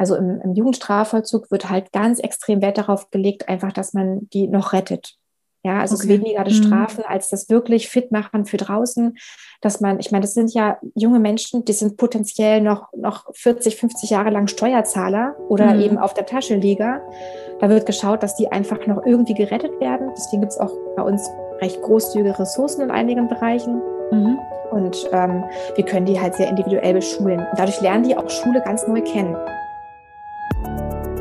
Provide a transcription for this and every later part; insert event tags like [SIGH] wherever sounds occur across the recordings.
also im, im Jugendstrafvollzug wird halt ganz extrem Wert darauf gelegt, einfach, dass man die noch rettet. Ja, also okay. es ist weniger das mhm. Strafen als das wirklich fit machen für draußen, dass man, ich meine, das sind ja junge Menschen, die sind potenziell noch, noch 40, 50 Jahre lang Steuerzahler oder mhm. eben auf der Taschenlieger. Da wird geschaut, dass die einfach noch irgendwie gerettet werden. Deswegen gibt es auch bei uns recht großzügige Ressourcen in einigen Bereichen. Mhm. Und ähm, wir können die halt sehr individuell beschulen. Und dadurch lernen die auch Schule ganz neu kennen.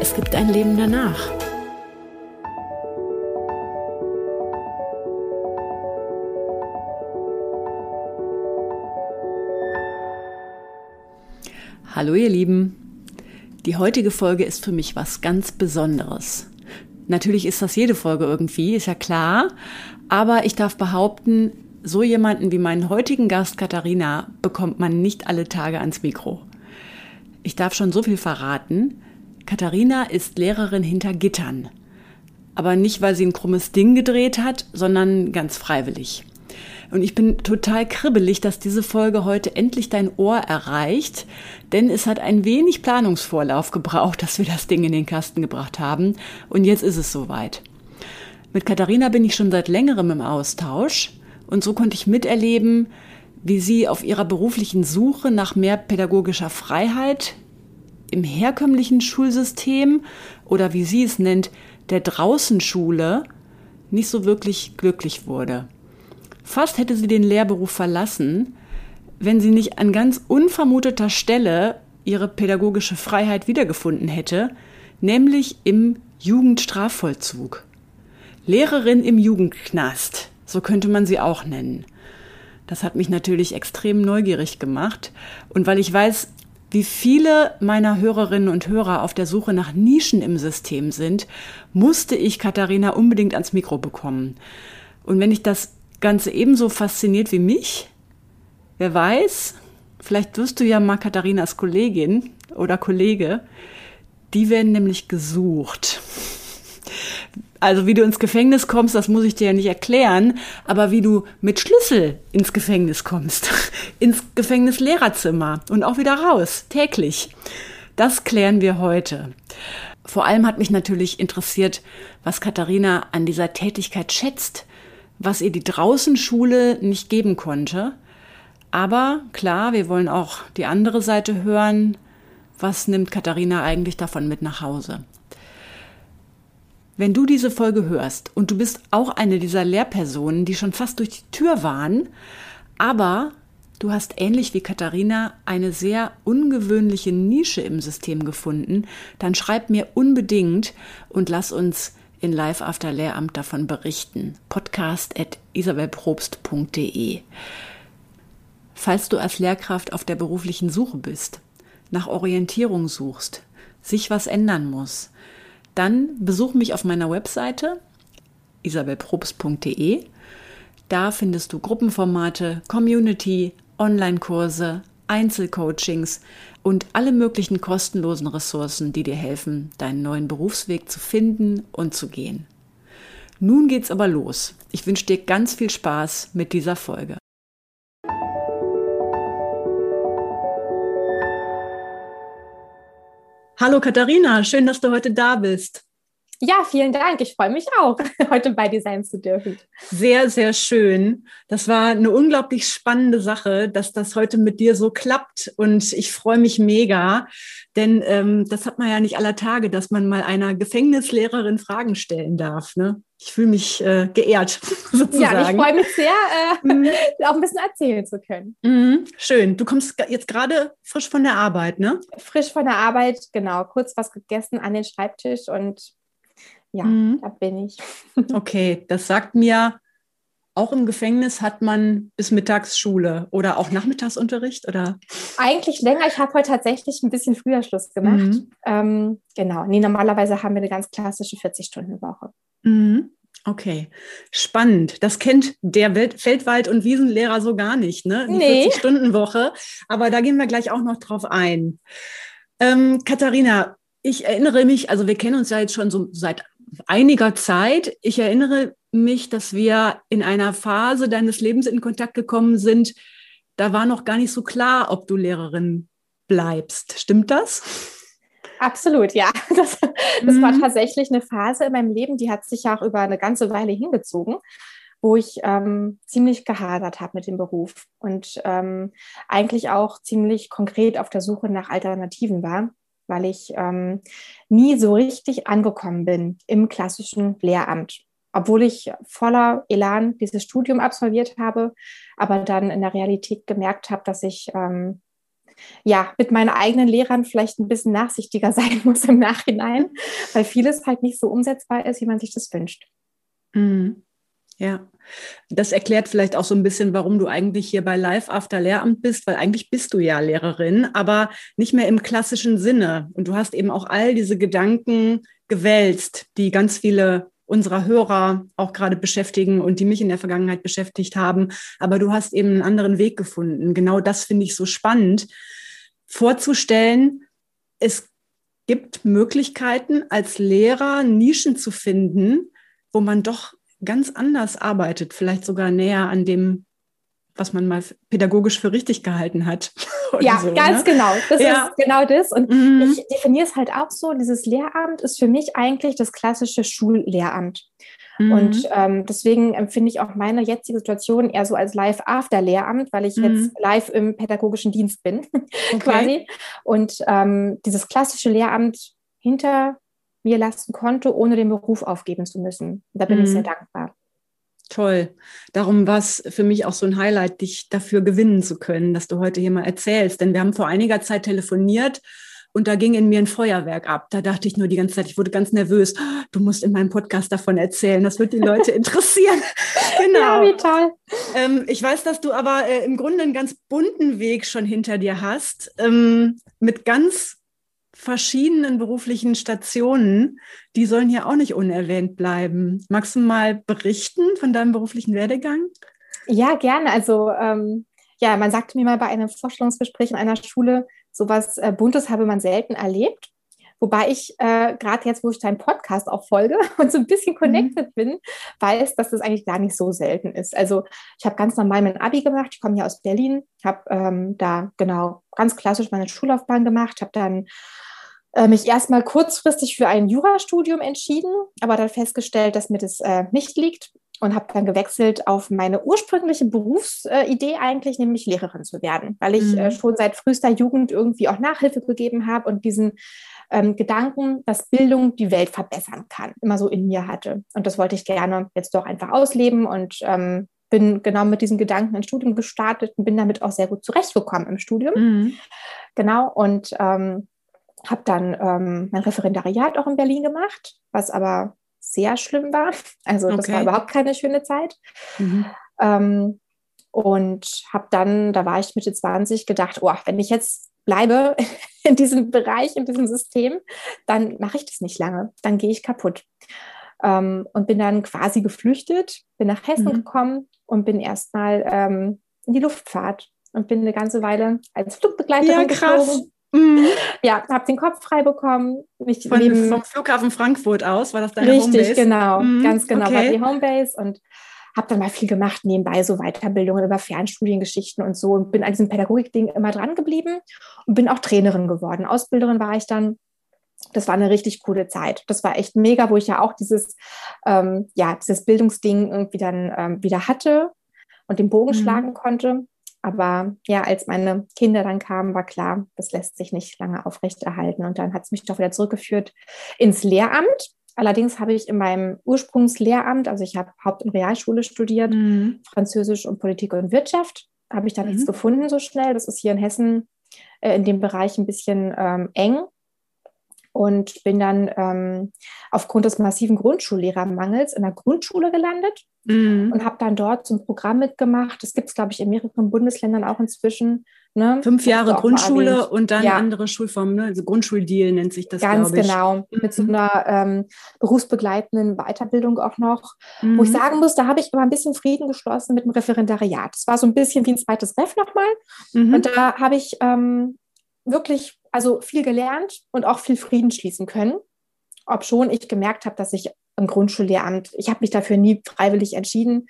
es gibt ein Leben danach. Hallo ihr Lieben. Die heutige Folge ist für mich was ganz Besonderes. Natürlich ist das jede Folge irgendwie, ist ja klar. Aber ich darf behaupten, so jemanden wie meinen heutigen Gast Katharina bekommt man nicht alle Tage ans Mikro. Ich darf schon so viel verraten. Katharina ist Lehrerin hinter Gittern. Aber nicht, weil sie ein krummes Ding gedreht hat, sondern ganz freiwillig. Und ich bin total kribbelig, dass diese Folge heute endlich dein Ohr erreicht, denn es hat ein wenig Planungsvorlauf gebraucht, dass wir das Ding in den Kasten gebracht haben. Und jetzt ist es soweit. Mit Katharina bin ich schon seit längerem im Austausch und so konnte ich miterleben, wie sie auf ihrer beruflichen Suche nach mehr pädagogischer Freiheit im herkömmlichen Schulsystem oder wie sie es nennt, der Draußenschule nicht so wirklich glücklich wurde. Fast hätte sie den Lehrberuf verlassen, wenn sie nicht an ganz unvermuteter Stelle ihre pädagogische Freiheit wiedergefunden hätte, nämlich im Jugendstrafvollzug. Lehrerin im Jugendknast, so könnte man sie auch nennen. Das hat mich natürlich extrem neugierig gemacht. Und weil ich weiß, wie viele meiner Hörerinnen und Hörer auf der Suche nach Nischen im System sind, musste ich Katharina unbedingt ans Mikro bekommen. Und wenn ich das Ganze ebenso fasziniert wie mich, wer weiß, vielleicht wirst du ja mal Katharinas Kollegin oder Kollege, die werden nämlich gesucht. Also wie du ins Gefängnis kommst, das muss ich dir ja nicht erklären, aber wie du mit Schlüssel ins Gefängnis kommst, [LAUGHS] ins Gefängnislehrerzimmer und auch wieder raus, täglich. Das klären wir heute. Vor allem hat mich natürlich interessiert, was Katharina an dieser Tätigkeit schätzt, was ihr die Draußenschule nicht geben konnte. Aber klar, wir wollen auch die andere Seite hören. Was nimmt Katharina eigentlich davon mit nach Hause? Wenn du diese Folge hörst und du bist auch eine dieser Lehrpersonen, die schon fast durch die Tür waren, aber du hast ähnlich wie Katharina eine sehr ungewöhnliche Nische im System gefunden, dann schreib mir unbedingt und lass uns in Live After Lehramt davon berichten. Podcast at isabelprobst.de. Falls du als Lehrkraft auf der beruflichen Suche bist, nach Orientierung suchst, sich was ändern muss, dann besuch mich auf meiner Webseite isabelprobst.de. Da findest du Gruppenformate, Community, Online-Kurse, Einzelcoachings und alle möglichen kostenlosen Ressourcen, die dir helfen, deinen neuen Berufsweg zu finden und zu gehen. Nun geht's aber los. Ich wünsche dir ganz viel Spaß mit dieser Folge. Hallo Katharina, schön, dass du heute da bist. Ja, vielen Dank. Ich freue mich auch, [LAUGHS] heute bei dir sein zu dürfen. Sehr, sehr schön. Das war eine unglaublich spannende Sache, dass das heute mit dir so klappt. Und ich freue mich mega, denn ähm, das hat man ja nicht aller Tage, dass man mal einer Gefängnislehrerin Fragen stellen darf. Ne? Ich fühle mich äh, geehrt, [LAUGHS] sozusagen. Ja, ich freue mich sehr, äh, mhm. [LAUGHS] auch ein bisschen erzählen zu können. Mhm. Schön. Du kommst jetzt gerade frisch von der Arbeit, ne? Frisch von der Arbeit, genau. Kurz was gegessen an den Schreibtisch und ja, mhm. da bin ich. [LAUGHS] okay, das sagt mir auch im Gefängnis hat man bis Mittagsschule oder auch Nachmittagsunterricht oder? Eigentlich länger. Ich habe heute tatsächlich ein bisschen früher Schluss gemacht. Mhm. Ähm, genau. Nee, normalerweise haben wir eine ganz klassische 40-Stunden-Woche. Mhm. Okay, spannend. Das kennt der Welt Feldwald- und Wiesenlehrer so gar nicht, ne? Die nee. 40-Stunden-Woche. Aber da gehen wir gleich auch noch drauf ein. Ähm, Katharina, ich erinnere mich, also wir kennen uns ja jetzt schon so seit einiger Zeit. Ich erinnere mich, dass wir in einer Phase deines Lebens in Kontakt gekommen sind. Da war noch gar nicht so klar, ob du Lehrerin bleibst. Stimmt das? Absolut, ja. [LAUGHS] Das, das mhm. war tatsächlich eine Phase in meinem Leben, die hat sich ja auch über eine ganze Weile hingezogen, wo ich ähm, ziemlich gehadert habe mit dem Beruf und ähm, eigentlich auch ziemlich konkret auf der Suche nach Alternativen war weil ich ähm, nie so richtig angekommen bin im klassischen Lehramt. Obwohl ich voller Elan dieses Studium absolviert habe, aber dann in der Realität gemerkt habe, dass ich ähm, ja mit meinen eigenen Lehrern vielleicht ein bisschen nachsichtiger [LAUGHS] sein muss im Nachhinein, weil vieles halt nicht so umsetzbar ist, wie man sich das wünscht. Mhm. Ja, das erklärt vielleicht auch so ein bisschen, warum du eigentlich hier bei Live After Lehramt bist, weil eigentlich bist du ja Lehrerin, aber nicht mehr im klassischen Sinne. Und du hast eben auch all diese Gedanken gewälzt, die ganz viele unserer Hörer auch gerade beschäftigen und die mich in der Vergangenheit beschäftigt haben. Aber du hast eben einen anderen Weg gefunden. Genau das finde ich so spannend, vorzustellen, es gibt Möglichkeiten als Lehrer Nischen zu finden, wo man doch ganz anders arbeitet, vielleicht sogar näher an dem, was man mal pädagogisch für richtig gehalten hat. [LAUGHS] ja, so, ganz ne? genau. Das ja. ist genau das. Und mhm. ich definiere es halt auch so, dieses Lehramt ist für mich eigentlich das klassische Schullehramt. Mhm. Und ähm, deswegen empfinde ich auch meine jetzige Situation eher so als Live-After-Lehramt, weil ich mhm. jetzt live im pädagogischen Dienst bin, [LAUGHS] okay. quasi. Und ähm, dieses klassische Lehramt hinter mir lassen konnte, ohne den Beruf aufgeben zu müssen. Da bin mhm. ich sehr dankbar. Toll. Darum war es für mich auch so ein Highlight, dich dafür gewinnen zu können, dass du heute hier mal erzählst. Denn wir haben vor einiger Zeit telefoniert und da ging in mir ein Feuerwerk ab. Da dachte ich nur die ganze Zeit, ich wurde ganz nervös. Du musst in meinem Podcast davon erzählen. Das wird die Leute [LAUGHS] interessieren. genau. Ja, wie toll. Ähm, ich weiß, dass du aber äh, im Grunde einen ganz bunten Weg schon hinter dir hast, ähm, mit ganz verschiedenen beruflichen Stationen, die sollen hier auch nicht unerwähnt bleiben. Magst du mal berichten von deinem beruflichen Werdegang? Ja, gerne. Also ähm, ja, man sagte mir mal bei einem Vorstellungsgespräch in einer Schule, sowas äh, Buntes habe man selten erlebt. Wobei ich äh, gerade jetzt, wo ich deinen Podcast auch folge [LAUGHS] und so ein bisschen connected mhm. bin, weiß, dass das eigentlich gar nicht so selten ist. Also ich habe ganz normal mein Abi gemacht. Ich komme ja aus Berlin, habe ähm, da genau ganz klassisch meine Schullaufbahn gemacht, habe dann äh, mich erstmal kurzfristig für ein Jurastudium entschieden, aber dann festgestellt, dass mir das äh, nicht liegt und habe dann gewechselt auf meine ursprüngliche Berufsidee eigentlich, nämlich Lehrerin zu werden, weil ich äh, mhm. schon seit frühester Jugend irgendwie auch Nachhilfe gegeben habe und diesen ähm, Gedanken, dass Bildung die Welt verbessern kann, immer so in mir hatte. Und das wollte ich gerne jetzt doch einfach ausleben und ähm, bin genau mit diesen Gedanken ins Studium gestartet und bin damit auch sehr gut zurechtgekommen im Studium. Mhm. Genau, und ähm, habe dann ähm, mein Referendariat auch in Berlin gemacht, was aber sehr schlimm war. Also das okay. war überhaupt keine schöne Zeit. Mhm. Ähm, und habe dann, da war ich Mitte 20, gedacht, oh, wenn ich jetzt bleibe [LAUGHS] in diesem Bereich, in diesem System, dann mache ich das nicht lange, dann gehe ich kaputt. Ähm, und bin dann quasi geflüchtet, bin nach Hessen mhm. gekommen und bin erstmal ähm, in die Luftfahrt und bin eine ganze Weile als Flugbegleiterin ja, geflogen. Mhm. Ja, habe den Kopf frei bekommen. Mich Von, neben, vom Flughafen Frankfurt aus, war das deine richtig, Homebase? Richtig, genau. Mhm. Ganz genau, okay. war die Homebase und habe dann mal viel gemacht nebenbei, so Weiterbildungen über Fernstudiengeschichten und so und bin an diesem Pädagogik-Ding immer dran geblieben und bin auch Trainerin geworden. Ausbilderin war ich dann. Das war eine richtig coole Zeit. Das war echt mega, wo ich ja auch dieses, ähm, ja, dieses Bildungsding irgendwie dann ähm, wieder hatte und den Bogen mhm. schlagen konnte. Aber ja, als meine Kinder dann kamen, war klar, das lässt sich nicht lange aufrechterhalten. Und dann hat es mich doch wieder zurückgeführt ins Lehramt. Allerdings habe ich in meinem Ursprungslehramt, also ich habe Haupt- und Realschule studiert, mhm. Französisch und Politik und Wirtschaft, habe ich da mhm. nichts gefunden so schnell. Das ist hier in Hessen äh, in dem Bereich ein bisschen ähm, eng. Und bin dann ähm, aufgrund des massiven Grundschullehrermangels in der Grundschule gelandet mhm. und habe dann dort so ein Programm mitgemacht. Das gibt es, glaube ich, in mehreren Bundesländern auch inzwischen. Ne? Fünf Jahre Grundschule und dann ja. andere Schulformen, ne? also Grundschuldeal nennt sich das. Ganz genau, mhm. mit so einer ähm, berufsbegleitenden Weiterbildung auch noch, mhm. wo ich mhm. sagen muss, da habe ich immer ein bisschen Frieden geschlossen mit dem Referendariat. Das war so ein bisschen wie ein zweites Ref nochmal. Mhm. Und da habe ich ähm, wirklich also viel gelernt und auch viel Frieden schließen können. Ob schon ich gemerkt habe, dass ich im Grundschullehramt, ich habe mich dafür nie freiwillig entschieden.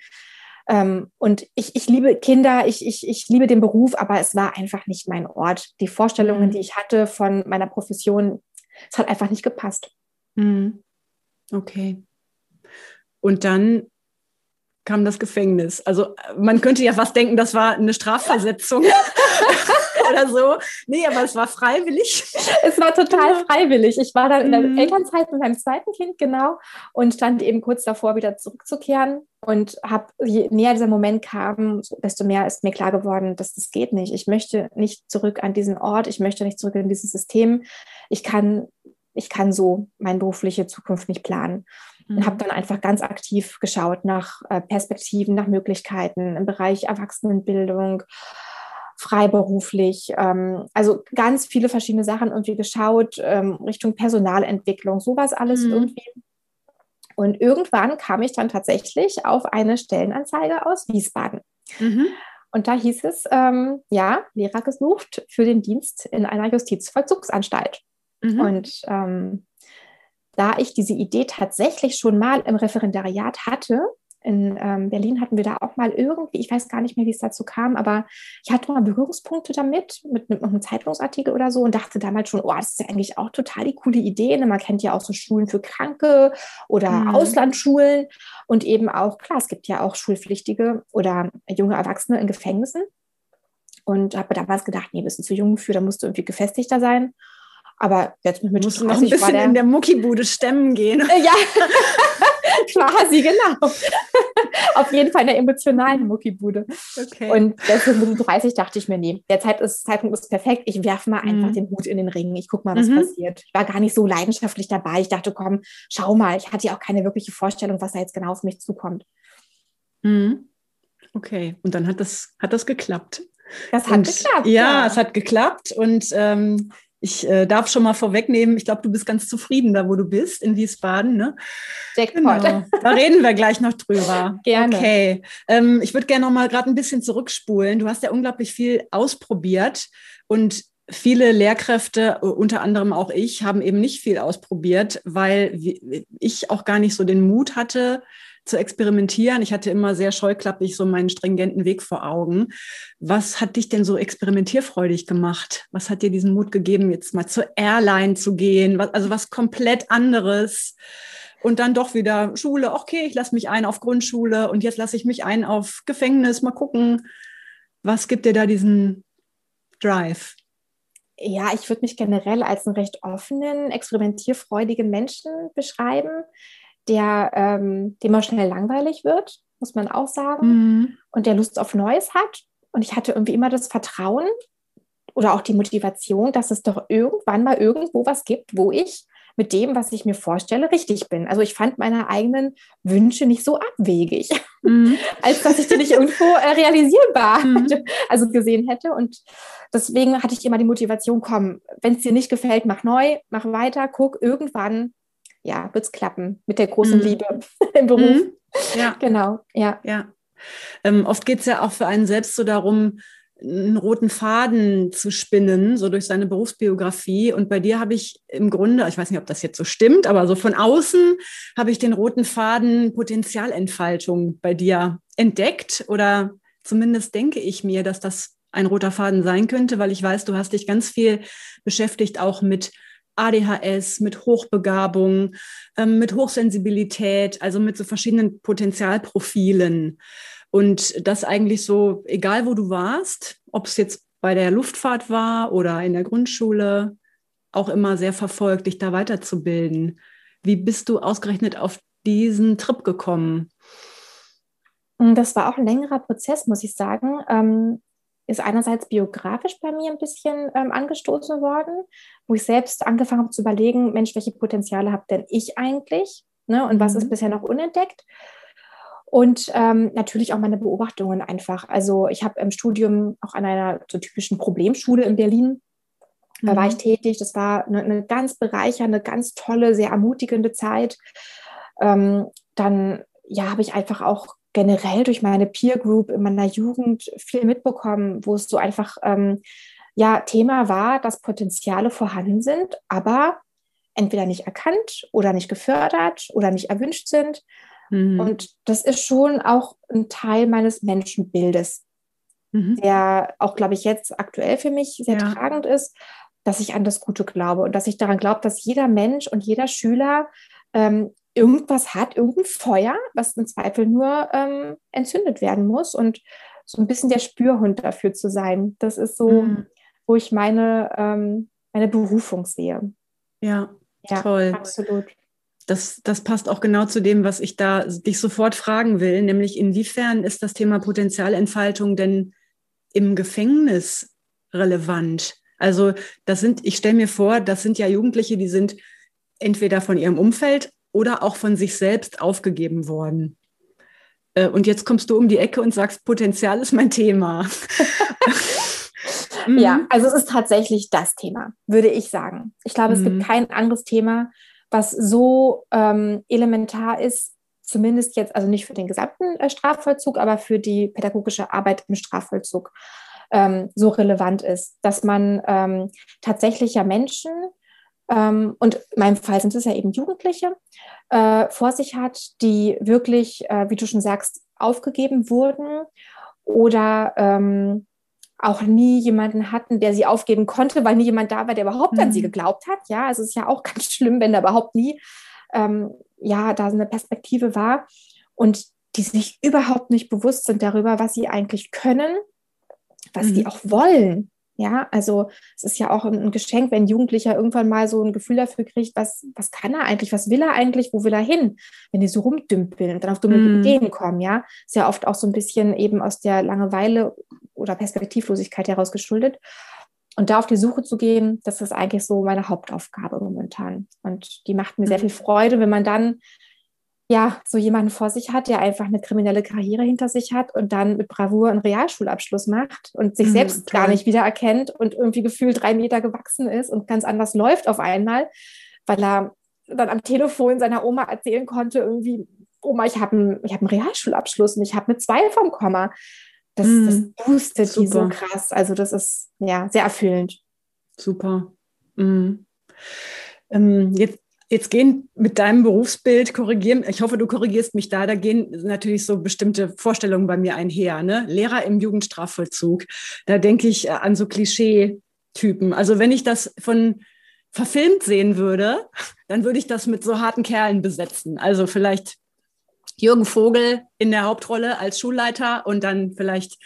Ähm, und ich, ich liebe Kinder, ich, ich, ich liebe den Beruf, aber es war einfach nicht mein Ort. Die Vorstellungen, mhm. die ich hatte von meiner Profession, es hat einfach nicht gepasst. Mhm. Okay. Und dann kam das Gefängnis. Also man könnte ja fast denken, das war eine Strafversetzung [LAUGHS] [LAUGHS] oder so. Nee, aber es war freiwillig. [LAUGHS] Es war total freiwillig. Ich war dann in der mhm. Elternzeit mit meinem zweiten Kind, genau, und stand eben kurz davor, wieder zurückzukehren und habe, je näher dieser Moment kam, desto mehr ist mir klar geworden, dass das geht nicht. Ich möchte nicht zurück an diesen Ort, ich möchte nicht zurück in dieses System. Ich kann, ich kann so meine berufliche Zukunft nicht planen und mhm. habe dann einfach ganz aktiv geschaut nach äh, Perspektiven, nach Möglichkeiten im Bereich Erwachsenenbildung, freiberuflich, ähm, also ganz viele verschiedene Sachen irgendwie geschaut, ähm, Richtung Personalentwicklung, sowas alles mhm. irgendwie. Und irgendwann kam ich dann tatsächlich auf eine Stellenanzeige aus Wiesbaden. Mhm. Und da hieß es, ähm, ja, Lehrer gesucht für den Dienst in einer Justizvollzugsanstalt. Mhm. Und ähm, da ich diese Idee tatsächlich schon mal im Referendariat hatte, in ähm, Berlin hatten wir da auch mal irgendwie, ich weiß gar nicht mehr, wie es dazu kam, aber ich hatte mal Berührungspunkte damit, mit, mit einem Zeitungsartikel oder so und dachte damals schon, oh, das ist ja eigentlich auch total die coole Idee. Ne? Man kennt ja auch so Schulen für Kranke oder mhm. Auslandsschulen und eben auch, klar, es gibt ja auch Schulpflichtige oder junge Erwachsene in Gefängnissen. Und habe damals gedacht, nee, bist du zu jung für, da musst du irgendwie gefestigter sein. Aber jetzt mit Mitte 30 noch ein bisschen der, in der Muckibude stemmen gehen. [LAUGHS] Ja, [LAUGHS] quasi, genau. [LAUGHS] Auf jeden Fall in der emotionalen Muckibude. Okay. Und deswegen mit 30 dachte ich mir, nee, der Zeit ist, Zeitpunkt ist perfekt. Ich werfe mal einfach mhm. den Hut in den Ring. Ich gucke mal, was mhm. passiert. Ich war gar nicht so leidenschaftlich dabei. Ich dachte, komm, schau mal. Ich hatte ja auch keine wirkliche Vorstellung, was da jetzt genau auf mich zukommt. Mhm. Okay, und dann hat das, hat das geklappt. Das hat und, geklappt. Ja, ja, es hat geklappt. Und ähm, ich äh, darf schon mal vorwegnehmen, ich glaube, du bist ganz zufrieden da, wo du bist, in Wiesbaden. Ne? Genau. Da reden wir gleich noch drüber. [LAUGHS] Gerne. Okay. Ähm, ich würde gerne noch mal gerade ein bisschen zurückspulen. Du hast ja unglaublich viel ausprobiert und viele Lehrkräfte, unter anderem auch ich, haben eben nicht viel ausprobiert, weil ich auch gar nicht so den Mut hatte, zu experimentieren. Ich hatte immer sehr scheuklappig so meinen stringenten Weg vor Augen. Was hat dich denn so experimentierfreudig gemacht? Was hat dir diesen Mut gegeben, jetzt mal zur Airline zu gehen? Also was komplett anderes. Und dann doch wieder Schule. Okay, ich lasse mich ein auf Grundschule und jetzt lasse ich mich ein auf Gefängnis. Mal gucken, was gibt dir da diesen Drive? Ja, ich würde mich generell als einen recht offenen, experimentierfreudigen Menschen beschreiben der ähm, dem auch schnell langweilig wird, muss man auch sagen, mhm. und der Lust auf Neues hat. Und ich hatte irgendwie immer das Vertrauen oder auch die Motivation, dass es doch irgendwann mal irgendwo was gibt, wo ich mit dem, was ich mir vorstelle, richtig bin. Also ich fand meine eigenen Wünsche nicht so abwegig, mhm. [LAUGHS] als dass ich die nicht irgendwo äh, realisierbar mhm. also gesehen hätte. Und deswegen hatte ich immer die Motivation, komm, wenn es dir nicht gefällt, mach neu, mach weiter, guck, irgendwann ja, wird es klappen mit der großen mhm. Liebe [LAUGHS] im Beruf. Mhm. Ja. [LAUGHS] Genau, ja. ja. Ähm, oft geht es ja auch für einen selbst so darum, einen roten Faden zu spinnen, so durch seine Berufsbiografie. Und bei dir habe ich im Grunde, ich weiß nicht, ob das jetzt so stimmt, aber so von außen habe ich den roten Faden Potenzialentfaltung bei dir entdeckt oder zumindest denke ich mir, dass das ein roter Faden sein könnte, weil ich weiß, du hast dich ganz viel beschäftigt auch mit ADHS, mit Hochbegabung, ähm, mit Hochsensibilität, also mit so verschiedenen Potenzialprofilen. Und das eigentlich so, egal wo du warst, ob es jetzt bei der Luftfahrt war oder in der Grundschule, auch immer sehr verfolgt, dich da weiterzubilden. Wie bist du ausgerechnet auf diesen Trip gekommen? Das war auch ein längerer Prozess, muss ich sagen. Ähm, ist einerseits biografisch bei mir ein bisschen ähm, angestoßen worden, wo ich selbst angefangen habe zu überlegen, Mensch, welche Potenziale habe denn ich eigentlich? Ne? Und was mhm. ist bisher noch unentdeckt? Und ähm, natürlich auch meine Beobachtungen einfach. Also ich habe im Studium auch an einer so typischen Problemschule in Berlin da mhm. war ich tätig. Das war eine, eine, ganz bereichernde, ganz tolle, sehr ermutigende Zeit. Ähm, dann ja, habe ich einfach auch generell durch meine Peer Group in meiner Jugend viel mitbekommen, wo es so einfach ähm, ja Thema war, dass Potenziale vorhanden sind, aber entweder nicht erkannt oder nicht gefördert oder nicht erwünscht sind. Mhm. Und das ist schon auch ein Teil meines Menschenbildes, mhm. der auch, glaube ich, jetzt aktuell für mich sehr ja. tragend ist, dass ich an das Gute glaube und dass ich daran glaube, dass jeder Mensch und jeder Schüler ähm, irgendwas hat, irgendein Feuer, was im Zweifel nur ähm, entzündet werden muss und so ein bisschen der Spürhund dafür zu sein. Das ist so, mhm. Wo ich meine, ähm, meine Berufung sehe. Ja, ja toll. Absolut. Das, das passt auch genau zu dem, was ich da dich sofort fragen will, nämlich inwiefern ist das Thema Potenzialentfaltung denn im Gefängnis relevant? Also das sind, ich stelle mir vor, das sind ja Jugendliche, die sind entweder von ihrem Umfeld oder auch von sich selbst aufgegeben worden. Äh, und jetzt kommst du um die Ecke und sagst, Potenzial ist mein Thema. [LAUGHS] [LAUGHS] ja, mhm. also es ist tatsächlich das Thema, würde ich sagen. Ich glaube, es gibt mhm. kein anderes Thema, was so ähm, elementar ist, zumindest jetzt, also nicht für den gesamten äh, Strafvollzug, aber für die pädagogische Arbeit im Strafvollzug ähm, so relevant ist, dass man ähm, tatsächlich ja Menschen ähm, und in meinem Fall sind es ja eben Jugendliche, äh, vor sich hat, die wirklich, äh, wie du schon sagst, aufgegeben wurden oder ähm, auch nie jemanden hatten, der sie aufgeben konnte, weil nie jemand da war, der überhaupt mhm. an sie mhm. geglaubt hat. Ja, also es ist ja auch [LAUGHS] ganz schlimm, wenn da überhaupt nie ähm, ja da so eine Perspektive war und die sich überhaupt nicht bewusst sind darüber, was sie eigentlich können, was mhm. die auch wollen. Ja, also es ist ja auch ein Geschenk, wenn ein Jugendlicher irgendwann mal so ein Gefühl dafür kriegt, was, was kann er eigentlich, was will er eigentlich, wo will er hin, wenn die so rumdümpeln und dann auf dumme mm. Ideen kommen, ja. Ist ja oft auch so ein bisschen eben aus der Langeweile oder Perspektivlosigkeit heraus geschuldet. Und da auf die Suche zu gehen, das ist eigentlich so meine Hauptaufgabe momentan. Und die macht mir sehr mhm. viel Freude, wenn man dann ja, so jemanden vor sich hat, der einfach eine kriminelle Karriere hinter sich hat und dann mit Bravour einen Realschulabschluss macht und sich mhm, selbst toll. gar nicht wiedererkennt und irgendwie gefühlt drei Meter gewachsen ist und ganz anders läuft auf einmal, weil er dann am Telefon seiner Oma erzählen konnte, irgendwie, Oma, ich habe einen, hab einen Realschulabschluss und ich habe eine zwei vom Komma. Das, mhm, das boostet super. die so krass. Also das ist ja sehr erfüllend. Super. Mhm. Ähm, jetzt Jetzt gehen mit deinem Berufsbild korrigieren, ich hoffe, du korrigierst mich da, da gehen natürlich so bestimmte Vorstellungen bei mir einher. Ne? Lehrer im Jugendstrafvollzug, da denke ich äh, an so Klischee-Typen. Also wenn ich das von verfilmt sehen würde, dann würde ich das mit so harten Kerlen besetzen. Also vielleicht Jürgen Vogel in der Hauptrolle als Schulleiter und dann vielleicht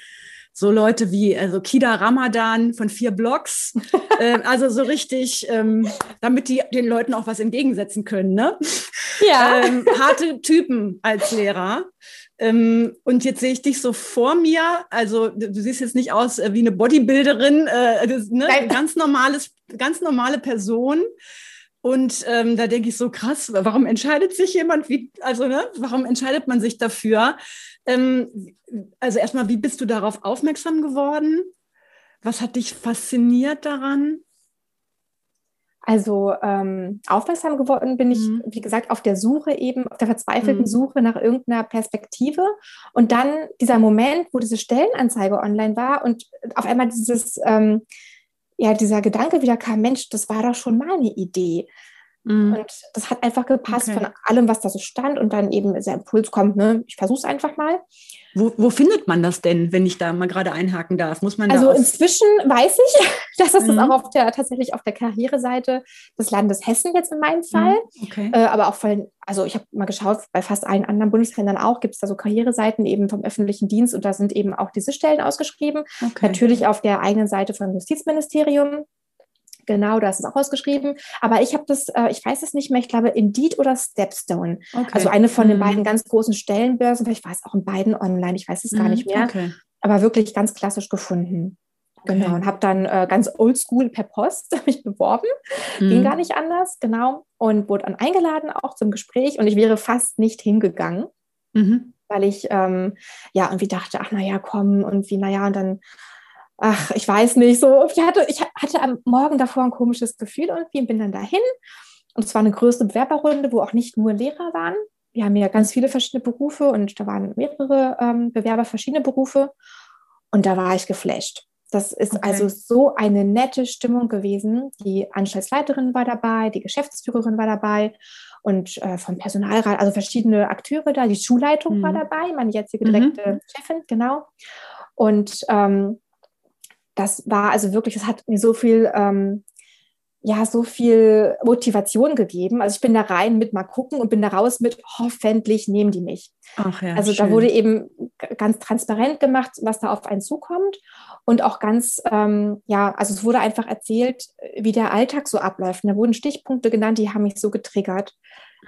so Leute wie also Kida Ramadan von vier Blocks. [LAUGHS] äh, also so richtig, ähm, damit die den Leuten auch was entgegensetzen können. Ne? Ja. Ähm, harte Typen als Lehrer. Ähm, und jetzt sehe ich dich so vor mir. Also du, du siehst jetzt nicht aus äh, wie eine Bodybuilderin, äh, das, ne? ganz normales, ganz normale Person. Und ähm, da denke ich so krass, warum entscheidet sich jemand, wie, also ne, warum entscheidet man sich dafür? Ähm, also erstmal, wie bist du darauf aufmerksam geworden? Was hat dich fasziniert daran? Also ähm, aufmerksam geworden bin ich, mhm. wie gesagt, auf der Suche eben, auf der verzweifelten mhm. Suche nach irgendeiner Perspektive. Und dann dieser Moment, wo diese Stellenanzeige online war und auf einmal dieses ähm, ja dieser Gedanke wieder kam, Mensch, das war doch schon mal eine Idee. Mhm. Und das hat einfach gepasst okay. von allem, was da so stand und dann eben dieser Impuls kommt, ne, ich versuche es einfach mal. Wo, wo, findet man das denn, wenn ich da mal gerade einhaken darf? Muss man also inzwischen weiß ich, [LAUGHS] dass es mhm. das auch auf der, tatsächlich auf der Karriereseite des Landes Hessen jetzt in meinem Fall, mhm. okay. äh, aber auch von, also ich habe mal geschaut, bei fast allen anderen Bundesländern auch gibt es da so Karriereseiten eben vom öffentlichen Dienst und da sind eben auch diese Stellen ausgeschrieben. Okay. Natürlich auf der eigenen Seite vom Justizministerium Genau, da ist es auch ausgeschrieben. Aber ich habe das, äh, ich weiß es nicht mehr, ich glaube Indeed oder Stepstone. Okay. Also eine von den mhm. beiden ganz großen Stellenbörsen, vielleicht war es auch in beiden online, ich weiß es mhm. gar nicht mehr. Okay. aber wirklich ganz klassisch gefunden. Genau, okay. und habe dann äh, ganz oldschool per Post [LAUGHS] mich beworben. Mhm. Ging gar nicht anders, genau. Und wurde dann eingeladen auch zum Gespräch und ich wäre fast nicht hingegangen, mhm. weil ich ähm, ja irgendwie dachte, ach naja, komm und wie, naja, und dann, ach, ich weiß nicht, so. Ich hatte, ich hatte am Morgen davor ein komisches Gefühl irgendwie und bin dann dahin. Und es war eine größte Bewerberrunde, wo auch nicht nur Lehrer waren. Wir haben ja ganz viele verschiedene Berufe und da waren mehrere ähm, Bewerber verschiedene Berufe. Und da war ich geflasht. Das ist okay. also so eine nette Stimmung gewesen. Die Anstaltsleiterin war dabei, die Geschäftsführerin war dabei und äh, vom Personalrat, also verschiedene Akteure da. Die Schulleitung mhm. war dabei, meine jetzige direkte mhm. Chefin, genau. Und ähm, das war also wirklich, es hat mir so viel ähm, ja so viel Motivation gegeben. Also ich bin da rein mit mal gucken und bin da raus mit hoffentlich nehmen die mich. Ach ja, also schön. da wurde eben ganz transparent gemacht, was da auf einen zukommt und auch ganz ähm, ja, also es wurde einfach erzählt, wie der Alltag so abläuft. Und da wurden Stichpunkte genannt, die haben mich so getriggert.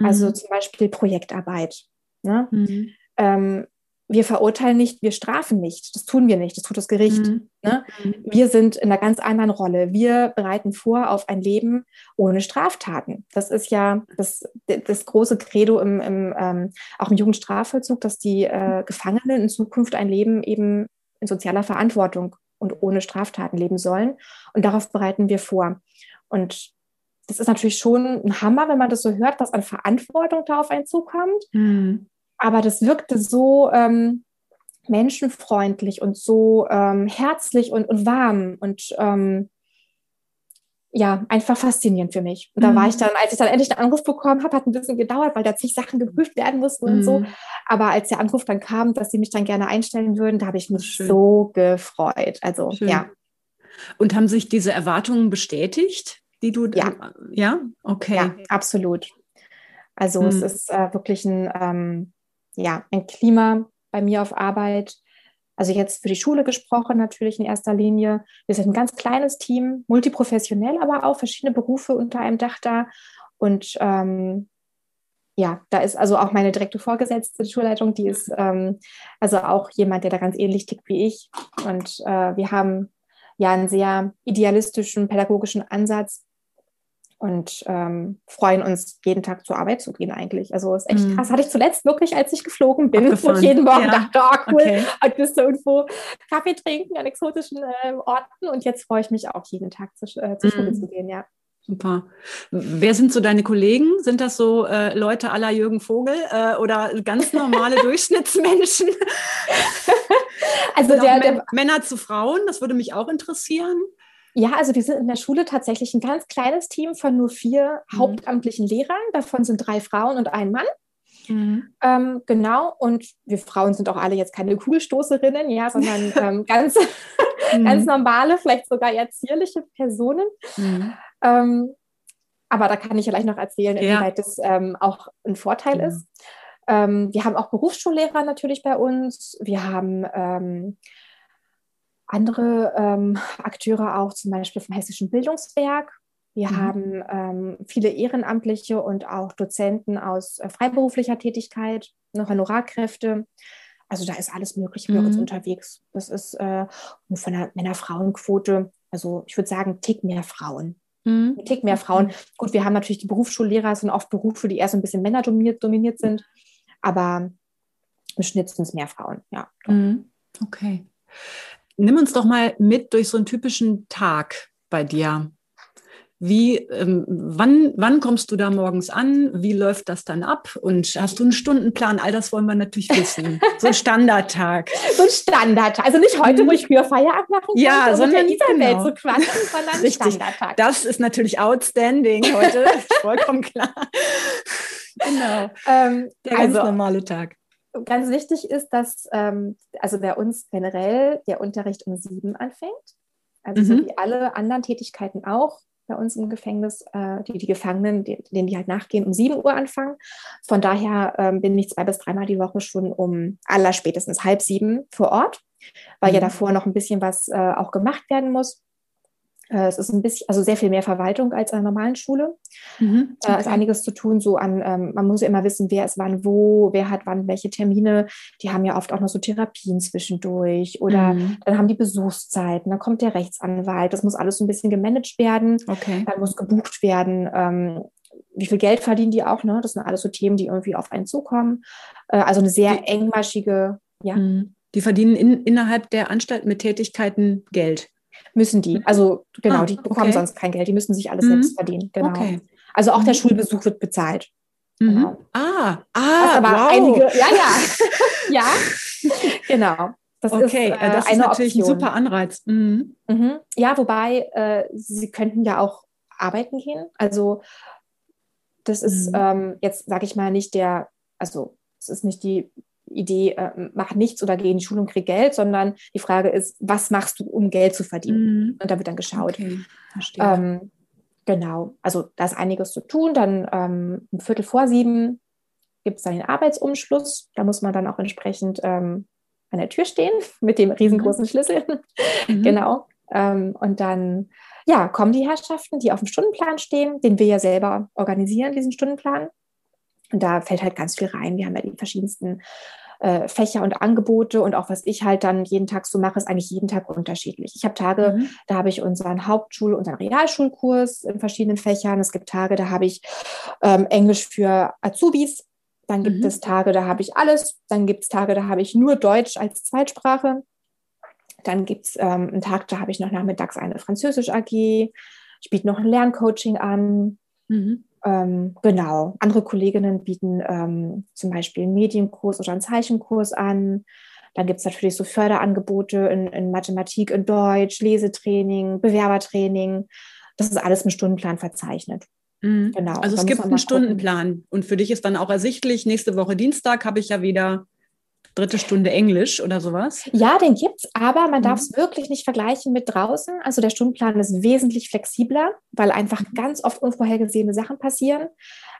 Also mhm. Also zum Beispiel Projektarbeit. Ne? Mhm. Ähm, wir verurteilen nicht, wir strafen nicht. Das tun wir nicht, das tut das Gericht. Mhm. Ne? Mhm. Wir sind in einer ganz anderen Rolle. Wir bereiten vor auf ein Leben ohne Straftaten. Das ist ja das, das große Credo im, im ähm, auch im Jugendstrafvollzug, dass die äh, Gefangenen in Zukunft ein Leben eben in sozialer Verantwortung und ohne Straftaten leben sollen. Und darauf bereiten wir vor. Und das ist natürlich schon ein Hammer, wenn man das so hört, was an Verantwortung da auf einen zukommt. Mhm aber das wirkte so ähm, menschenfreundlich und so ähm, herzlich und, und warm und ähm, ja, einfach faszinierend für mich. Und da war ich mhm. dann, als ich dann endlich einen Anruf bekommen habe, hat ein bisschen gedauert, weil da zig Sachen geprüft werden mussten mhm. und so. Mhm. Aber als der Anruf dann kam, dass sie mich dann gerne einstellen würden, da habe ich mich Schön. so gefreut. Also, Schön. ja. Und haben sich diese Erwartungen bestätigt, die du, ja, ja, okay. Ja, absolut. Also, mhm. es ist äh, wirklich ein, ähm, ja, ein Klima bei mir auf Arbeit. Also jetzt für die Schule gesprochen natürlich in erster Linie. Wir sind ein ganz kleines Team, multiprofessionell, aber auch verschiedene Berufe unter einem Dach da. Und ähm, ja, da ist also auch meine direkte Vorgesetzte, die Schulleitung, die ist ähm, also auch jemand, der da ganz ähnlich tickt wie ich. Und äh, wir haben ja einen sehr idealistischen pädagogischen Ansatz, und ähm, freuen uns, jeden Tag zur Arbeit zu gehen eigentlich. Also ist echt mhm. krass. Hatte ich zuletzt wirklich, als ich geflogen bin Abgefahren. und jeden Morgen ja. dachte, oh cool, okay. heute bist du irgendwo Kaffee trinken an exotischen äh, Orten und jetzt freue ich mich auch jeden Tag zu, äh, zur mhm. Schule zu gehen, ja. Super. Wer sind so deine Kollegen? Sind das so äh, Leute aller Jürgen Vogel äh, oder ganz normale [LAUGHS] Durchschnittsmenschen? also der, der, Männer zu Frauen, das würde mich auch interessieren. Ja, also wir sind in der Schule tatsächlich ein ganz kleines Team von nur vier mhm. hauptamtlichen Lehrern. Davon sind drei Frauen und ein Mann. Mhm. Ähm, genau, und wir Frauen sind auch alle jetzt keine Kugelstoßerinnen, ja, sondern [LAUGHS] ähm, ganz, mhm. ganz normale, vielleicht sogar eher zierliche Personen. Mhm. Ähm, aber da kann ich ja gleich noch erzählen, inwieweit ja. das ähm, auch ein Vorteil ja. ist. Ähm, wir haben auch Berufsschullehrer natürlich bei uns. Wir haben ähm, andere ähm, Akteure auch, zum Beispiel vom Hessischen Bildungswerk. Wir mhm. haben ähm, viele Ehrenamtliche und auch Dozenten aus äh, freiberuflicher Tätigkeit, noch Honorarkräfte. Also da ist alles Mögliche mhm. bei uns unterwegs. Das ist äh, von der Männer-Frauen-Quote, also ich würde sagen, Tick mehr Frauen. Mhm. Tick mehr Frauen. Gut, wir haben natürlich die Berufsschullehrer, sind oft Berufe, die eher so ein bisschen männerdominiert dominiert sind, aber im Schnitt sind es mehr Frauen, ja. Mhm. Okay. Nimm uns doch mal mit durch so einen typischen Tag bei dir. Wie, ähm, wann, wann kommst du da morgens an? Wie läuft das dann ab? Und hast du einen Stundenplan? All das wollen wir natürlich wissen. So ein Standardtag. [LAUGHS] so ein Standardtag. Also nicht heute, wo ich früher Feierabend machen kann, ja, um sondern mit der genau. zu quatschen, [LAUGHS] sondern Richtig. Standardtag. Das ist natürlich outstanding heute. [LAUGHS] vollkommen klar. Genau. Ähm, der ganz also, normale Tag ganz wichtig ist, dass ähm, also bei uns generell der Unterricht um sieben anfängt. Also mhm. so wie alle anderen Tätigkeiten auch bei uns im Gefängnis, äh, die, die Gefangenen, die, denen die halt nachgehen, um sieben Uhr anfangen. Von daher ähm, bin ich zwei bis dreimal die Woche schon um aller spätestens halb sieben vor Ort, weil mhm. ja davor noch ein bisschen was äh, auch gemacht werden muss. Äh, es ist ein bisschen, also sehr viel mehr Verwaltung als an einer normalen Schule. Mhm, okay. äh, ist einiges zu tun, so an, ähm, man muss ja immer wissen, wer ist wann wo, wer hat wann welche Termine. Die haben ja oft auch noch so Therapien zwischendurch oder mhm. dann haben die Besuchszeiten, dann kommt der Rechtsanwalt, das muss alles so ein bisschen gemanagt werden. Okay. Dann muss gebucht werden. Ähm, wie viel Geld verdienen die auch, ne? Das sind alles so Themen, die irgendwie auf einen zukommen. Äh, also eine sehr engmaschige, ja. Mhm. Die verdienen in, innerhalb der Anstalt mit Tätigkeiten Geld müssen die. Mhm. Also genau, ah, die bekommen okay. sonst kein Geld, die müssen sich alles mhm. selbst verdienen. Genau. Okay. Also auch der mhm. Schulbesuch wird bezahlt. Mhm. Genau. Ah, ah, aber wow. einige, ja, ja, [LAUGHS] ja, genau. Das okay, ist, äh, das ist natürlich Option. ein super Anreiz. Mhm. Mhm. Ja, wobei äh, sie könnten ja auch arbeiten gehen. Also das ist ähm, jetzt, sage ich mal, nicht der, also es ist nicht die Idee, äh, mach nichts oder geh in die Schule und krieg Geld, sondern die Frage ist, was machst du, um Geld zu verdienen? Mhm. Und da wird dann geschaut. Okay, ähm, genau, also da ist einiges zu tun. Dann ähm, um Viertel vor sieben gibt es dann den Arbeitsumschluss. Da muss man dann auch entsprechend ähm, an der Tür stehen [LAUGHS] mit dem riesengroßen mhm. Schlüssel. Mhm. [LAUGHS] genau. Ähm, und dann ja, kommen die Herrschaften, die auf dem Stundenplan stehen, den wir ja selber organisieren, diesen Stundenplan. Und da fällt halt ganz viel rein. Wir haben ja die verschiedensten äh, Fächer und Angebote und auch was ich halt dann jeden Tag so mache, ist eigentlich jeden Tag unterschiedlich. Ich habe Tage, mhm. da habe ich unseren Hauptschul- unseren Realschulkurs in verschiedenen Fächern. Es gibt Tage, da habe ich ähm, Englisch für Azubis. Dann gibt mhm. es Tage, da habe ich alles. Dann gibt es Tage, da habe ich nur Deutsch als Zweitsprache. Dann gibt es ähm, einen Tag, da habe ich noch nachmittags eine Französisch AG. Ich biete noch ein Lerncoaching an. Mhm. Ähm, genau, andere Kolleginnen bieten ähm, zum Beispiel einen Medienkurs oder einen Zeichenkurs an. Dann gibt es natürlich so Förderangebote in, in, Mathematik, in Deutsch, Lesetraining, Bewerbertraining. Das ist alles im Stundenplan verzeichnet. Mhm. Genau. Also es gibt einen Stundenplan und für dich ist dann auch ersichtlich, nächste Woche Dienstag habe ich ja wieder dritte Stunde Englisch oder sowas? Ja, den gibt's, aber man mhm. darf es wirklich nicht vergleichen mit draußen. Also der Stundenplan ist wesentlich flexibler, weil einfach mhm. ganz oft unvorhergesehene Sachen passieren.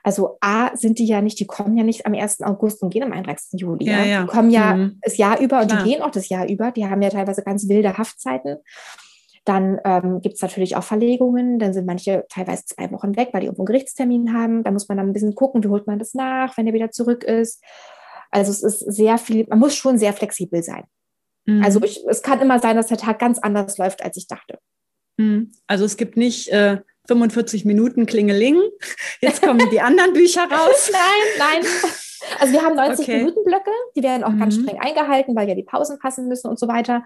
Also A, sind die ja nicht, die kommen ja nicht am 1. August und gehen am 31. Juli. Ja, ja. Die kommen ja mhm. das Jahr über und Klar. die gehen auch das Jahr über. Die haben ja teilweise ganz wilde Haftzeiten. Dann ähm, gibt es natürlich auch Verlegungen. Dann sind manche teilweise zwei Wochen weg, weil die irgendwo einen Gerichtstermin haben. Da muss man dann ein bisschen gucken, wie holt man das nach, wenn er wieder zurück ist. Also es ist sehr viel, man muss schon sehr flexibel sein. Mhm. Also ich, es kann immer sein, dass der Tag ganz anders läuft, als ich dachte. Mhm. Also es gibt nicht äh, 45 Minuten Klingeling, jetzt kommen die anderen Bücher raus. [LAUGHS] nein, nein. Also wir haben 90 okay. Minuten Blöcke, die werden auch mhm. ganz streng eingehalten, weil ja die Pausen passen müssen und so weiter.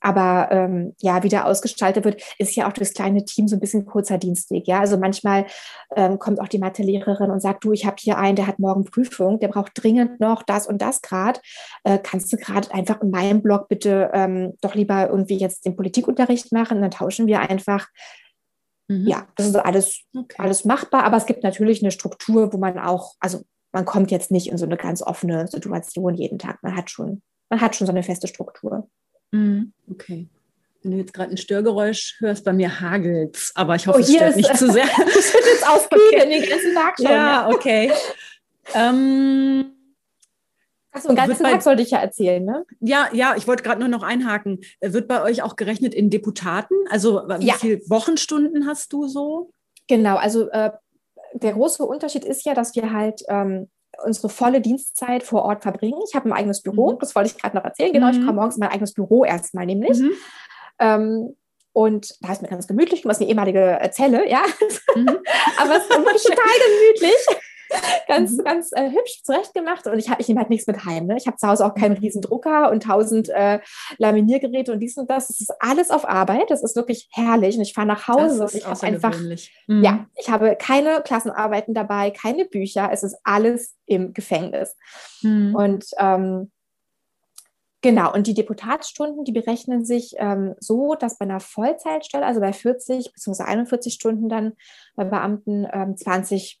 Aber ähm, ja, wie der ausgestaltet wird, ist ja auch das kleine Team so ein bisschen kurzer Dienstweg. Ja, also manchmal ähm, kommt auch die Mathelehrerin und sagt, du, ich habe hier einen, der hat morgen Prüfung, der braucht dringend noch das und das gerade. Äh, kannst du gerade einfach in meinem Blog bitte ähm, doch lieber irgendwie jetzt den Politikunterricht machen? Und dann tauschen wir einfach. Mhm. Ja, das ist alles, okay. alles machbar, aber es gibt natürlich eine Struktur, wo man auch, also man kommt jetzt nicht in so eine ganz offene Situation jeden Tag. Man hat schon, man hat schon so eine feste Struktur. Mhm. Okay. Wenn du jetzt gerade ein Störgeräusch hörst, bei mir hagelt's, aber ich hoffe, oh, es stört nicht zu sehr. [LAUGHS] das wird jetzt okay. den ganzen Tag schon. Ja, okay. ähm, Achso, einen ganzen Tag sollte ich ja erzählen, ne? Ja, ja, ich wollte gerade nur noch einhaken. Wird bei euch auch gerechnet in Deputaten? Also wie ja. viele Wochenstunden hast du so? Genau, also äh, der große Unterschied ist ja, dass wir halt ähm, unsere volle Dienstzeit vor Ort verbringen. Ich habe ein eigenes Büro, mhm. das wollte ich gerade noch erzählen. Genau, mhm. ich komme morgens in mein eigenes Büro erstmal nämlich. Mhm. Ähm, und da ist mir ganz gemütlich, das ist eine ehemalige Zelle, ja. Mhm. [LAUGHS] Aber es ist [LAUGHS] total gemütlich. [LAUGHS] ganz, mhm. ganz äh, hübsch zurechtgemacht. Und ich, ich nehme halt nichts mit heim. Ne? Ich habe zu Hause auch keinen riesen Drucker und tausend äh, Laminiergeräte und dies und das. Es ist alles auf Arbeit. Das ist wirklich herrlich. Und ich fahre nach Hause und ich habe einfach, mhm. ja, ich habe keine Klassenarbeiten dabei, keine Bücher. Es ist alles im Gefängnis. Mhm. Und ähm, Genau, und die Deputatsstunden, die berechnen sich ähm, so, dass bei einer Vollzeitstelle, also bei 40 bzw. 41 Stunden dann bei Beamten ähm, 20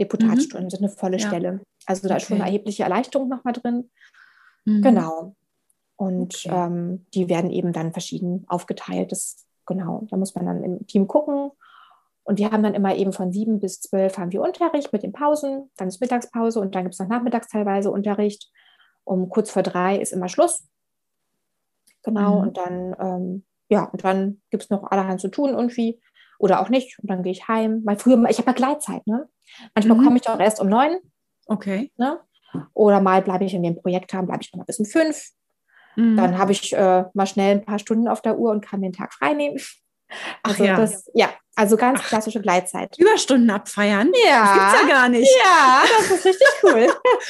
Deputatsstunden mhm. sind eine volle ja. Stelle. Also da okay. ist schon eine erhebliche Erleichterung nochmal drin. Mhm. Genau. Und okay. ähm, die werden eben dann verschieden aufgeteilt. Das, genau, da muss man dann im Team gucken. Und wir haben dann immer eben von sieben bis zwölf haben wir Unterricht mit den Pausen, dann ist Mittagspause und dann gibt es noch nachmittags teilweise Unterricht. Um kurz vor drei ist immer Schluss. Genau, mhm. und dann ähm, ja, und dann gibt es noch allerhand zu tun irgendwie oder auch nicht. Und dann gehe ich heim. Weil früher, ich habe ja Gleitzeit, ne? Manchmal mhm. komme ich auch erst um neun. Okay. Ne? Oder mal bleibe ich in dem Projekt haben, bleibe ich noch mal bis um fünf. Mhm. Dann habe ich äh, mal schnell ein paar Stunden auf der Uhr und kann den Tag frei nehmen. Also Ach ja. Das, ja, also ganz Ach, klassische Gleitzeit. Überstunden abfeiern? Ja. Das gibt's ja gar nicht. Ja, das ist richtig cool.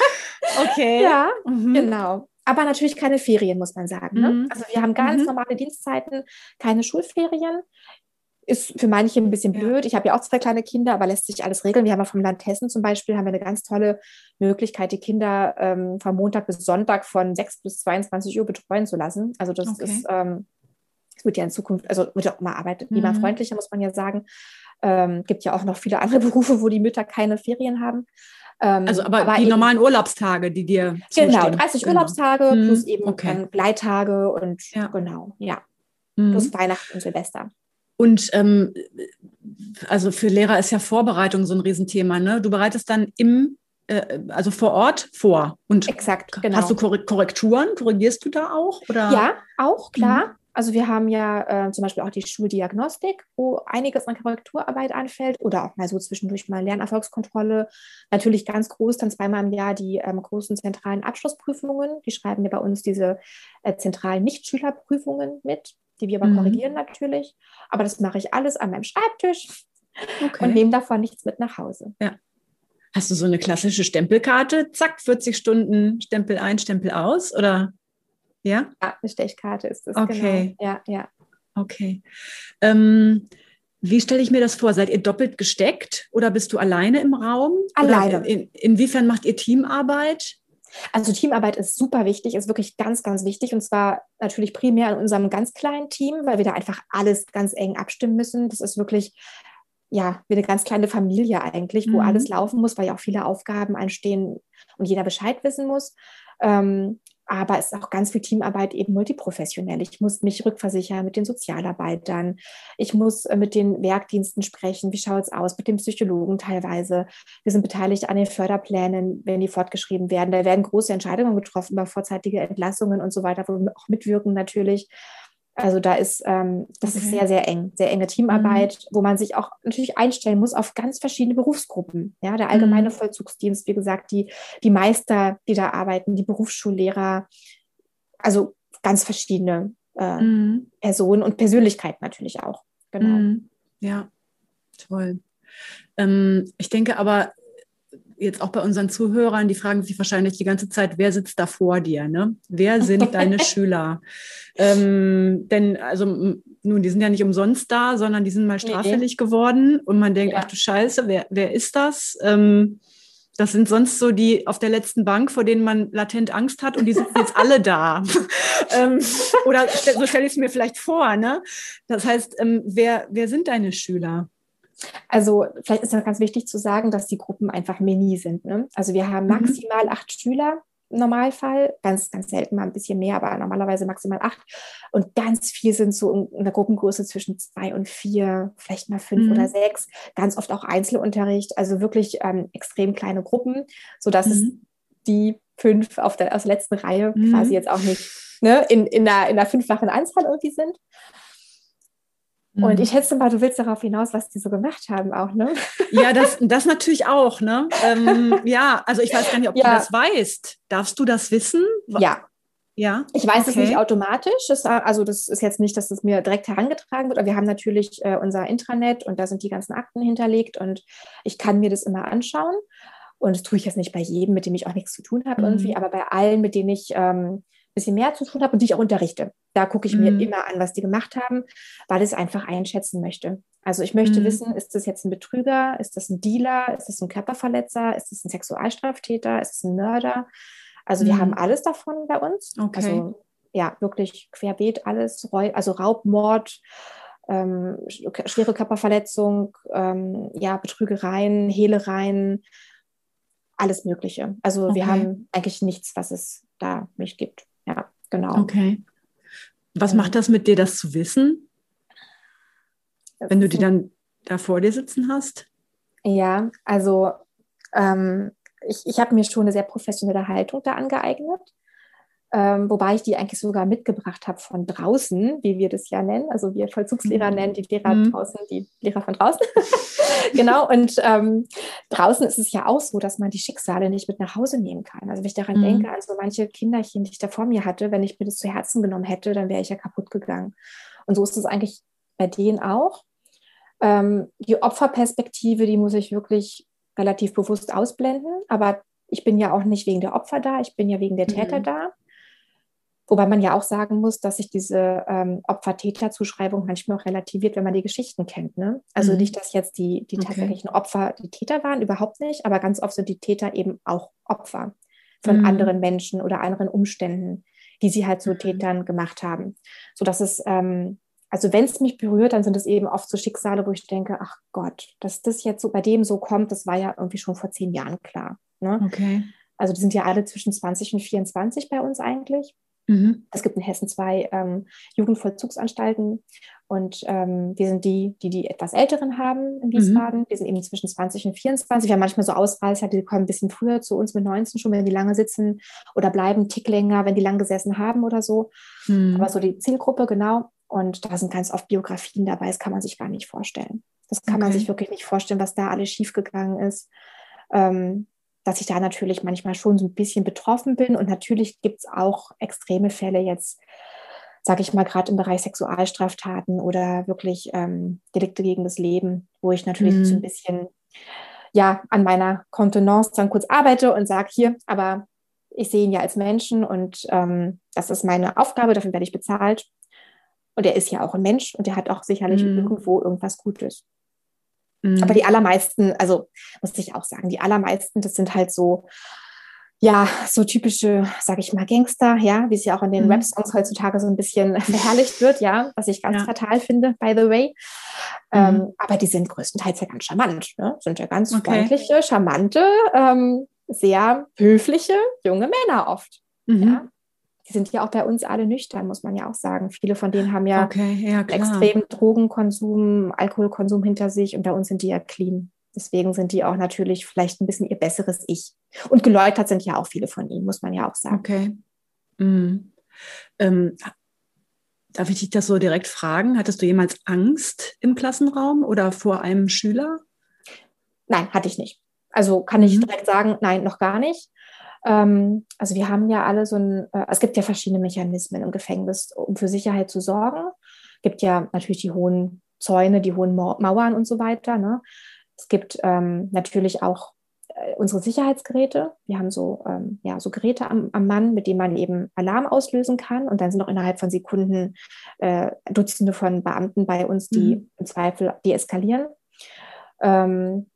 [LAUGHS] okay. Ja, mhm. genau. Aber natürlich keine Ferien, muss man sagen. Ne? Mhm. Also wir haben ganz mhm. normale Dienstzeiten, keine Schulferien. Ist für manche ein bisschen blöd. Ich habe ja auch zwei kleine Kinder, aber lässt sich alles regeln. Wir haben ja vom Land Hessen zum Beispiel haben wir eine ganz tolle Möglichkeit, die Kinder ähm, von Montag bis Sonntag von 6 bis 22 Uhr betreuen zu lassen. Also das okay. ist, ähm, das wird ja in Zukunft, also wird ja auch immer arbeitnehmerfreundlicher, mhm. muss man ja sagen. Ähm, gibt ja auch noch viele [LAUGHS] andere Berufe, wo die Mütter keine Ferien haben. Ähm, also aber, aber die eben, normalen Urlaubstage, die dir Genau, 30 genau. Urlaubstage mhm. plus eben okay. Gleittage und ja. genau, ja. Mhm. Plus Weihnachten und Silvester. Und ähm, also für Lehrer ist ja Vorbereitung so ein Riesenthema. Ne? Du bereitest dann im, äh, also vor Ort vor. Und Exakt, genau. Hast du Korrekturen? Korrigierst du da auch? Oder? Ja, auch, klar. Mhm. Also wir haben ja äh, zum Beispiel auch die Schuldiagnostik, wo einiges an Korrekturarbeit anfällt oder auch mal so zwischendurch mal Lernerfolgskontrolle. Natürlich ganz groß, dann zweimal im Jahr die ähm, großen zentralen Abschlussprüfungen. Die schreiben ja bei uns diese äh, zentralen Nichtschülerprüfungen mit die wir aber mhm. korrigieren natürlich. Aber das mache ich alles an meinem Schreibtisch okay. und nehme davon nichts mit nach Hause. Ja. Hast du so eine klassische Stempelkarte? Zack, 40 Stunden Stempel ein, Stempel aus? Oder ja? Ja, eine Stechkarte ist das. Okay. Genau. Ja, ja. Okay. Ähm, wie stelle ich mir das vor? Seid ihr doppelt gesteckt oder bist du alleine im Raum? Alleine. In, inwiefern macht ihr Teamarbeit? Also Teamarbeit ist super wichtig, ist wirklich ganz, ganz wichtig. Und zwar natürlich primär in unserem ganz kleinen Team, weil wir da einfach alles ganz eng abstimmen müssen. Das ist wirklich ja, wie eine ganz kleine Familie eigentlich, wo mhm. alles laufen muss, weil ja auch viele Aufgaben anstehen und jeder Bescheid wissen muss. Ähm, aber es ist auch ganz viel Teamarbeit eben multiprofessionell. Ich muss mich rückversichern mit den Sozialarbeitern. Ich muss äh, mit den Werkdiensten sprechen. Wie schaut es aus? Mit den Psychologen teilweise. Wir sind beteiligt an den Förderplänen, wenn die fortgeschrieben werden. Da werden große Entscheidungen getroffen über vorzeitige Entlassungen und so weiter, wo wir auch mitwirken natürlich. Also da ist, ähm, das okay. ist sehr, sehr eng, sehr enge Teamarbeit, mhm. wo man sich auch natürlich einstellen muss auf ganz verschiedene Berufsgruppen. Ja, der allgemeine mhm. Vollzugsdienst, wie gesagt, die, die Meister, die da arbeiten, die Berufsschullehrer, also ganz verschiedene äh, mhm. Personen und Persönlichkeiten natürlich auch. Genau. Mhm. Ja, toll. Ähm, ich denke aber, jetzt auch bei unseren Zuhörern, die fragen sich wahrscheinlich die ganze Zeit, wer sitzt da vor dir? Ne? Wer sind [LAUGHS] deine Schüler? Ähm, denn, also, nun, die sind ja nicht umsonst da, sondern die sind mal straffällig nee. geworden und man denkt, ja. ach du Scheiße, wer, wer ist das? Ähm, das sind sonst so die auf der letzten Bank, vor denen man latent Angst hat und die sitzen jetzt alle da. [LAUGHS] ähm, oder so stelle ich es mir vielleicht vor. Ne? Das heißt, ähm, wer, wer sind deine Schüler? Also vielleicht ist es ganz wichtig zu sagen, dass die Gruppen einfach mini sind. Ne? Also wir haben mhm. maximal mhm. acht Schüler im Normalfall, ganz, ganz selten mal ein bisschen mehr, aber normalerweise maximal acht. Und ganz viel sind so in der Gruppengröße zwischen zwei und vier, vielleicht mal fünf mhm. oder sechs. Ganz oft auch Einzelunterricht, also wirklich ähm, extrem kleine Gruppen, sodass mhm. es die fünf auf der, aus der letzten Reihe mhm. quasi jetzt auch nicht ne, in, in, der, in der fünffachen Anzahl irgendwie sind. Und mhm. ich schätze mal, du willst darauf hinaus, was die so gemacht haben auch, ne? Ja, das, [LAUGHS] das natürlich auch, ne? Ähm, ja, also ich weiß gar nicht, ob ja. du das weißt. Darfst du das wissen? Ja. Ja. Ich weiß okay. es nicht automatisch. Das, also das ist jetzt nicht, dass es mir direkt herangetragen wird, aber wir haben natürlich äh, unser Intranet und da sind die ganzen Akten hinterlegt und ich kann mir das immer anschauen. Und das tue ich jetzt nicht bei jedem, mit dem ich auch nichts zu tun habe mhm. irgendwie, aber bei allen, mit denen ich ähm, bisschen mehr zu tun habe und die ich auch unterrichte. Da gucke ich mhm. mir immer an, was die gemacht haben, weil ich es einfach einschätzen möchte. Also ich möchte mhm. wissen, ist das jetzt ein Betrüger, ist das ein Dealer, ist das ein Körperverletzer, ist das ein Sexualstraftäter, ist das ein Mörder? Also mhm. wir haben alles davon bei uns. Okay. Also ja, wirklich querbeet alles, also Raubmord, ähm, schwere Körperverletzung, ähm, ja, Betrügereien, Hehlereien, alles Mögliche. Also okay. wir haben eigentlich nichts, was es da nicht gibt. Ja, genau. Okay. Was ähm, macht das mit dir, das zu wissen? Wenn du die dann da vor dir sitzen hast? Ja, also ähm, ich, ich habe mir schon eine sehr professionelle Haltung da angeeignet. Ähm, wobei ich die eigentlich sogar mitgebracht habe von draußen, wie wir das ja nennen. Also wir Vollzugslehrer mhm. nennen die Lehrer mhm. draußen, die Lehrer von draußen. [LAUGHS] genau, und ähm, draußen ist es ja auch so, dass man die Schicksale nicht mit nach Hause nehmen kann. Also wenn ich daran mhm. denke, an so manche Kinderchen, die ich da vor mir hatte, wenn ich mir das zu Herzen genommen hätte, dann wäre ich ja kaputt gegangen. Und so ist es eigentlich bei denen auch. Ähm, die Opferperspektive, die muss ich wirklich relativ bewusst ausblenden, aber ich bin ja auch nicht wegen der Opfer da, ich bin ja wegen der Täter mhm. da. Wobei man ja auch sagen muss, dass sich diese ähm, Opfer-Täter-Zuschreibung manchmal auch relativiert, wenn man die Geschichten kennt. Ne? Also mhm. nicht, dass jetzt die, die okay. tatsächlichen Opfer die Täter waren, überhaupt nicht, aber ganz oft sind die Täter eben auch Opfer von mhm. anderen Menschen oder anderen Umständen, die sie halt zu mhm. Tätern gemacht haben. Sodass es, ähm, also wenn es mich berührt, dann sind es eben oft so Schicksale, wo ich denke, ach Gott, dass das jetzt so bei dem so kommt, das war ja irgendwie schon vor zehn Jahren klar. Ne? Okay. Also die sind ja alle zwischen 20 und 24 bei uns eigentlich. Mhm. Es gibt in Hessen zwei ähm, Jugendvollzugsanstalten und ähm, wir sind die, die die etwas Älteren haben in Wiesbaden. Mhm. Die sind eben zwischen 20 und 24. Wir haben manchmal so Ausreißer, die kommen ein bisschen früher zu uns mit 19 schon, wenn die lange sitzen oder bleiben einen Tick länger, wenn die lang gesessen haben oder so. Mhm. Aber so die Zielgruppe, genau. Und da sind ganz oft Biografien dabei, das kann man sich gar nicht vorstellen. Das kann okay. man sich wirklich nicht vorstellen, was da alles schiefgegangen ist. Ähm, dass ich da natürlich manchmal schon so ein bisschen betroffen bin. Und natürlich gibt es auch extreme Fälle jetzt, sage ich mal, gerade im Bereich Sexualstraftaten oder wirklich ähm, Delikte gegen das Leben, wo ich natürlich mhm. so ein bisschen ja an meiner Kontenance dann kurz arbeite und sage hier, aber ich sehe ihn ja als Menschen und ähm, das ist meine Aufgabe, dafür werde ich bezahlt. Und er ist ja auch ein Mensch und er hat auch sicherlich mhm. irgendwo irgendwas Gutes. Aber die mhm. allermeisten, also muss ich auch sagen, die allermeisten, das sind halt so, ja, so typische, sage ich mal, Gangster, ja, wie es ja auch in den mhm. Rap-Songs heutzutage so ein bisschen [LAUGHS] verherrlicht wird, ja, was ich ganz ja. fatal finde, by the way. Mhm. Ähm, aber die sind größtenteils ja ganz charmant, ne? sind ja ganz okay. freundliche, charmante, ähm, sehr höfliche junge Männer oft. Mhm. Ja? Die sind ja auch bei uns alle nüchtern, muss man ja auch sagen. Viele von denen haben ja, okay, ja extrem Drogenkonsum, Alkoholkonsum hinter sich und bei uns sind die ja clean. Deswegen sind die auch natürlich vielleicht ein bisschen ihr besseres Ich. Und geläutert sind ja auch viele von ihnen, muss man ja auch sagen. Okay. Mhm. Ähm, darf ich dich das so direkt fragen? Hattest du jemals Angst im Klassenraum oder vor einem Schüler? Nein, hatte ich nicht. Also kann ich mhm. direkt sagen, nein, noch gar nicht. Ähm, also wir haben ja alle so ein, äh, es gibt ja verschiedene Mechanismen im Gefängnis, um für Sicherheit zu sorgen. Es gibt ja natürlich die hohen Zäune, die hohen Mauern und so weiter. Ne? Es gibt ähm, natürlich auch äh, unsere Sicherheitsgeräte. Wir haben so, ähm, ja, so Geräte am, am, Mann, mit denen man eben Alarm auslösen kann. Und dann sind auch innerhalb von Sekunden äh, Dutzende von Beamten bei uns, die mhm. im Zweifel deeskalieren. Ähm,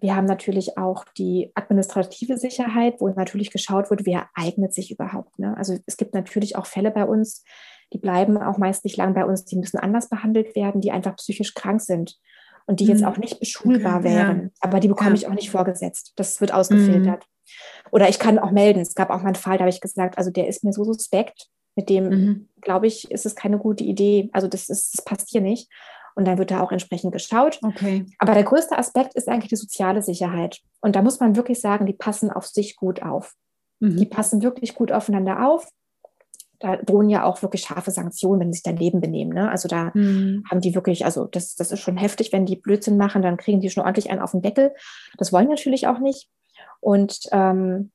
wir haben natürlich auch die administrative Sicherheit, wo natürlich geschaut wird, wer eignet sich überhaupt. Ne? Also es gibt natürlich auch Fälle bei uns, die bleiben auch meist nicht lang bei uns, die müssen anders behandelt werden, die einfach psychisch krank sind und die mhm. jetzt auch nicht beschulbar okay, wären. Ja. Aber die bekomme ja. ich auch nicht vorgesetzt. Das wird ausgefiltert. Mhm. Oder ich kann auch melden. Es gab auch mal einen Fall, da habe ich gesagt, also der ist mir so suspekt, mit dem, mhm. glaube ich, ist es keine gute Idee. Also das, ist, das passt hier nicht und dann wird da auch entsprechend geschaut. Okay. Aber der größte Aspekt ist eigentlich die soziale Sicherheit. Und da muss man wirklich sagen, die passen auf sich gut auf. Mhm. Die passen wirklich gut aufeinander auf. Da drohen ja auch wirklich scharfe Sanktionen, wenn sie sich daneben benehmen. Ne? Also da mhm. haben die wirklich, also das, das ist schon heftig, wenn die Blödsinn machen, dann kriegen die schon ordentlich einen auf den Deckel. Das wollen natürlich auch nicht. Und ähm,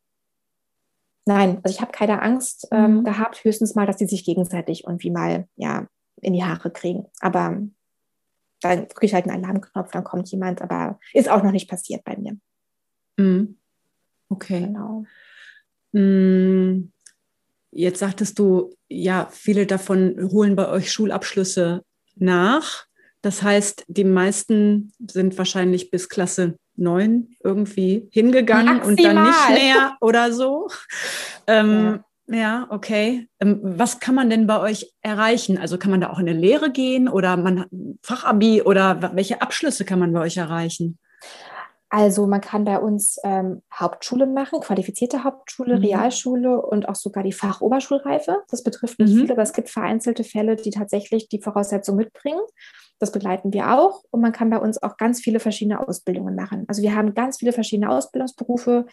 nein, also ich habe keine Angst ähm, mhm. gehabt, höchstens mal, dass die sich gegenseitig irgendwie mal ja in die Haare kriegen. Aber dann drücke ich halt einen Alarmknopf, dann kommt jemand, aber ist auch noch nicht passiert bei mir. Mhm. Okay. Genau. Mm, jetzt sagtest du, ja, viele davon holen bei euch Schulabschlüsse nach. Das heißt, die meisten sind wahrscheinlich bis Klasse 9 irgendwie hingegangen Maximal. und dann nicht mehr oder so. [LAUGHS] Ähm, ja. Ja, okay. Ähm, was kann man denn bei euch erreichen? Also kann man da auch in eine Lehre gehen oder man Fachabi oder welche Abschlüsse kann man bei euch erreichen? Also man kann bei uns ähm, Hauptschule machen, qualifizierte Hauptschule, mhm. Realschule und auch sogar die Fachoberschulreife. Das betrifft nicht mhm. viele, aber es gibt vereinzelte Fälle, die tatsächlich die Voraussetzung mitbringen. Das begleiten wir auch und man kann bei uns auch ganz viele verschiedene Ausbildungen machen. Also wir haben ganz viele verschiedene Ausbildungsberufe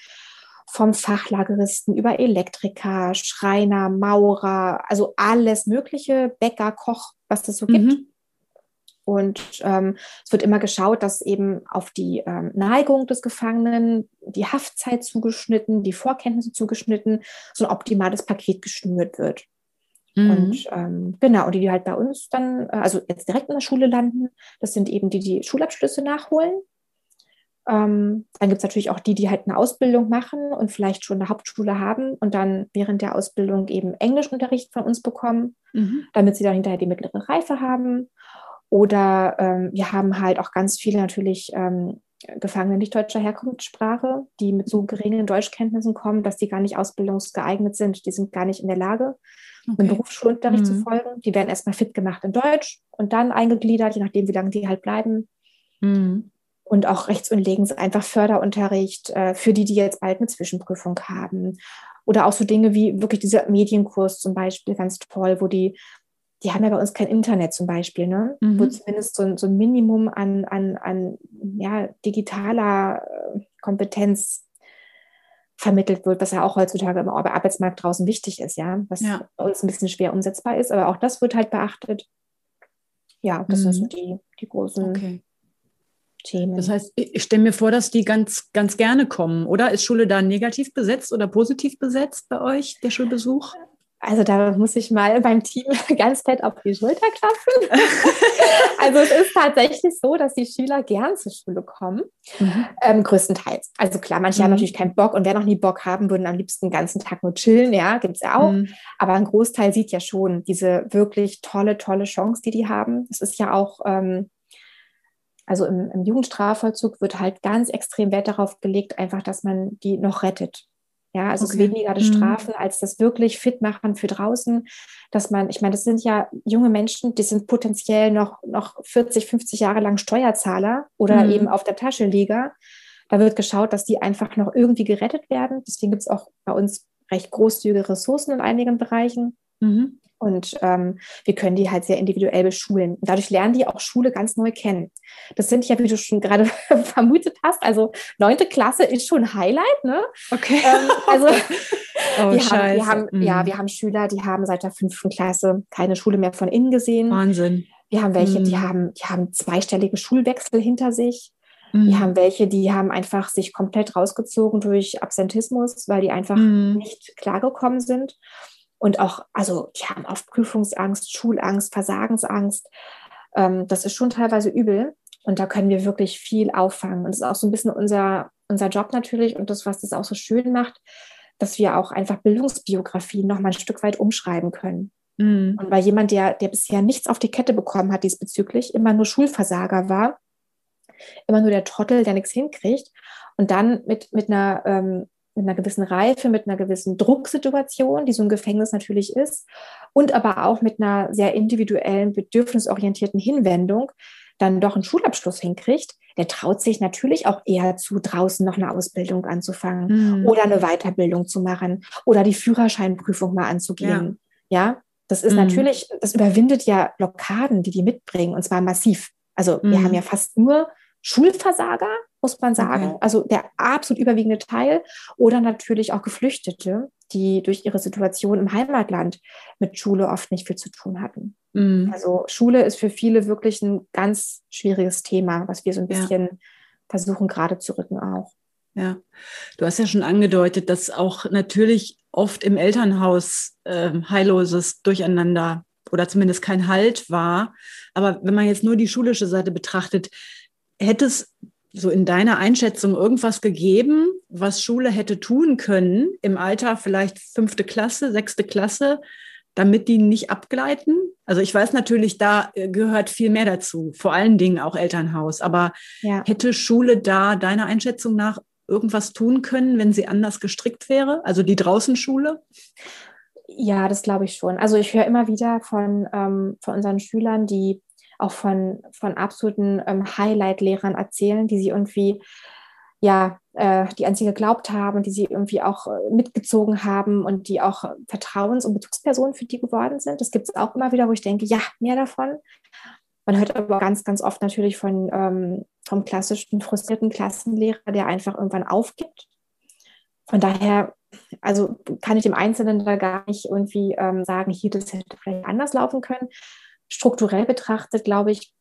vom Fachlageristen über Elektriker, Schreiner, Maurer, also alles Mögliche, Bäcker, Koch, was es so mhm. gibt. Und ähm, es wird immer geschaut, dass eben auf die ähm, Neigung des Gefangenen, die Haftzeit zugeschnitten, die Vorkenntnisse zugeschnitten, so ein optimales Paket geschnürt wird. Mhm. Und ähm, genau, und die, die halt bei uns dann, äh, also jetzt direkt in der Schule landen, das sind eben die, die Schulabschlüsse nachholen. Ähm, dann gibt es natürlich auch die, die halt eine Ausbildung machen und vielleicht schon eine Hauptschule haben und dann während der Ausbildung eben Englischunterricht von uns bekommen, mhm. damit sie dann hinterher die mittlere Reife haben. Oder ähm, wir haben halt auch ganz viele natürlich ähm, Gefangene nicht deutscher Herkunftssprache, die mit so geringen Deutschkenntnissen kommen, dass die gar nicht ausbildungsgeeignet sind. Die sind gar nicht in der Lage, okay. einem Berufsschulunterricht mhm. zu folgen. Die werden erstmal fit gemacht in Deutsch und dann eingegliedert, je nachdem, wie lange die halt bleiben. Mhm. Und auch rechts und links einfach Förderunterricht äh, für die, die jetzt bald eine Zwischenprüfung haben. Oder auch so Dinge wie wirklich dieser Medienkurs zum Beispiel, ganz toll, wo die die haben ja bei uns kein Internet zum Beispiel, ne? Mhm. wo zumindest so, so, ein Minimum an, an, an ja, digitaler äh, Kompetenz vermittelt wird, was ja auch heutzutage im Arbeitsmarkt draußen wichtig ist, ja, was ja. bei uns ein bisschen schwer umsetzbar ist, aber auch das wird halt beachtet. Ja, das mhm. sind so die, die großen okay. Themen. Das heißt, ich stelle mir vor, dass die ganz, ganz gerne kommen, oder? Ist Schule da negativ besetzt oder positiv besetzt bei euch, der Schulbesuch? Also da muss ich mal [LAUGHS] beim Team ganz fett auf die Schulter klopfen. [LAUGHS] also es ist tatsächlich so, dass die Schüler gern zur Schule kommen, mhm. ähm, größtenteils. Also klar, manche mhm. haben natürlich keinen Bock und wer noch nie Bock haben, würden am liebsten den ganzen Tag nur chillen, ja, gibt es ja auch. Mhm. Aber ein Großteil sieht ja schon diese wirklich tolle, tolle Chance, die die haben. Es ist ja auch... Ähm, also im, im Jugendstrafvollzug wird halt ganz extrem Wert darauf gelegt, einfach, dass man die noch rettet. Ja, also okay. es ist weniger das mhm. Strafen als das wirklich fit machen für draußen, dass man, ich meine, das sind ja junge Menschen, die sind potenziell noch, noch 40, 50 Jahre lang Steuerzahler oder mhm. eben auf der Tasche Liga. Da wird geschaut, dass die einfach noch irgendwie gerettet werden. Deswegen gibt es auch bei uns recht großzügige Ressourcen in einigen Bereichen. Mhm. Und ähm, wir können die halt sehr individuell beschulen. Dadurch lernen die auch Schule ganz neu kennen. Das sind ja, wie du schon gerade [LAUGHS] vermutet hast, also neunte Klasse ist schon ein Highlight, ne? Okay. Ähm, also [LAUGHS] oh, wir, haben, wir haben, mhm. ja, wir haben Schüler, die haben seit der fünften Klasse keine Schule mehr von innen gesehen. Wahnsinn. Wir haben welche, mhm. die haben, die haben zweistellige Schulwechsel hinter sich. Mhm. Wir haben welche, die haben einfach sich komplett rausgezogen durch Absentismus, weil die einfach mhm. nicht klargekommen sind und auch, also die haben oft Prüfungsangst, Schulangst, Versagensangst. Ähm, das ist schon teilweise übel und da können wir wirklich viel auffangen. Und das ist auch so ein bisschen unser, unser Job natürlich und das, was das auch so schön macht, dass wir auch einfach Bildungsbiografien noch mal ein Stück weit umschreiben können. Mhm. Und weil jemand, der, der bisher nichts auf die Kette bekommen hat diesbezüglich, immer nur Schulversager war, immer nur der Trottel, der nichts hinkriegt und dann mit, mit einer ähm, mit einer gewissen Reife, mit einer gewissen Drucksituation, die so ein Gefängnis natürlich ist, und aber auch mit einer sehr individuellen, bedürfnisorientierten Hinwendung dann doch einen Schulabschluss hinkriegt, der traut sich natürlich auch eher zu, draußen noch eine Ausbildung anzufangen mhm. oder eine Weiterbildung zu machen oder die Führerscheinprüfung mal anzugehen. Ja, ja? das ist mhm. natürlich, das überwindet ja Blockaden, die die mitbringen und zwar massiv. Also mhm. wir haben ja fast nur Schulversager, muss man sagen, okay. also der absolut überwiegende Teil, oder natürlich auch Geflüchtete, die durch ihre Situation im Heimatland mit Schule oft nicht viel zu tun hatten. Mhm. Also Schule ist für viele wirklich ein ganz schwieriges Thema, was wir so ein bisschen ja. versuchen gerade zu rücken auch. Ja, du hast ja schon angedeutet, dass auch natürlich oft im Elternhaus äh, heilloses Durcheinander oder zumindest kein Halt war. Aber wenn man jetzt nur die schulische Seite betrachtet, hätte es so in deiner Einschätzung irgendwas gegeben, was Schule hätte tun können im Alter vielleicht fünfte Klasse, sechste Klasse, damit die nicht abgleiten? Also ich weiß natürlich, da äh, gehört viel mehr dazu, vor allen Dingen auch Elternhaus. Aber ja. hätte Schule da deiner Einschätzung nach irgendwas tun können, wenn sie anders gestrickt wäre? Also die Draußenschule? Ja, das glaube ich schon. Also ich höre immer wieder von, ähm, von unseren Schülern, die auch von, von absoluten ähm, Highlight-Lehrern erzählen, die sie irgendwie, ja, äh, die an sie geglaubt haben, die sie irgendwie auch äh, mitgezogen haben und die auch Vertrauens- und Bezugspersonen für die geworden sind. Das gibt es auch immer wieder, wo ich denke, ja, mehr davon. Man hört aber ganz, ganz oft natürlich von, ähm, vom klassischen frustrierten Klassenlehrer, der einfach irgendwann aufgibt von daher, also kann ich dem Einzelnen da gar nicht irgendwie ähm, sagen, hier, das hätte vielleicht anders laufen können. Strukturell betrachtet, glaube ich,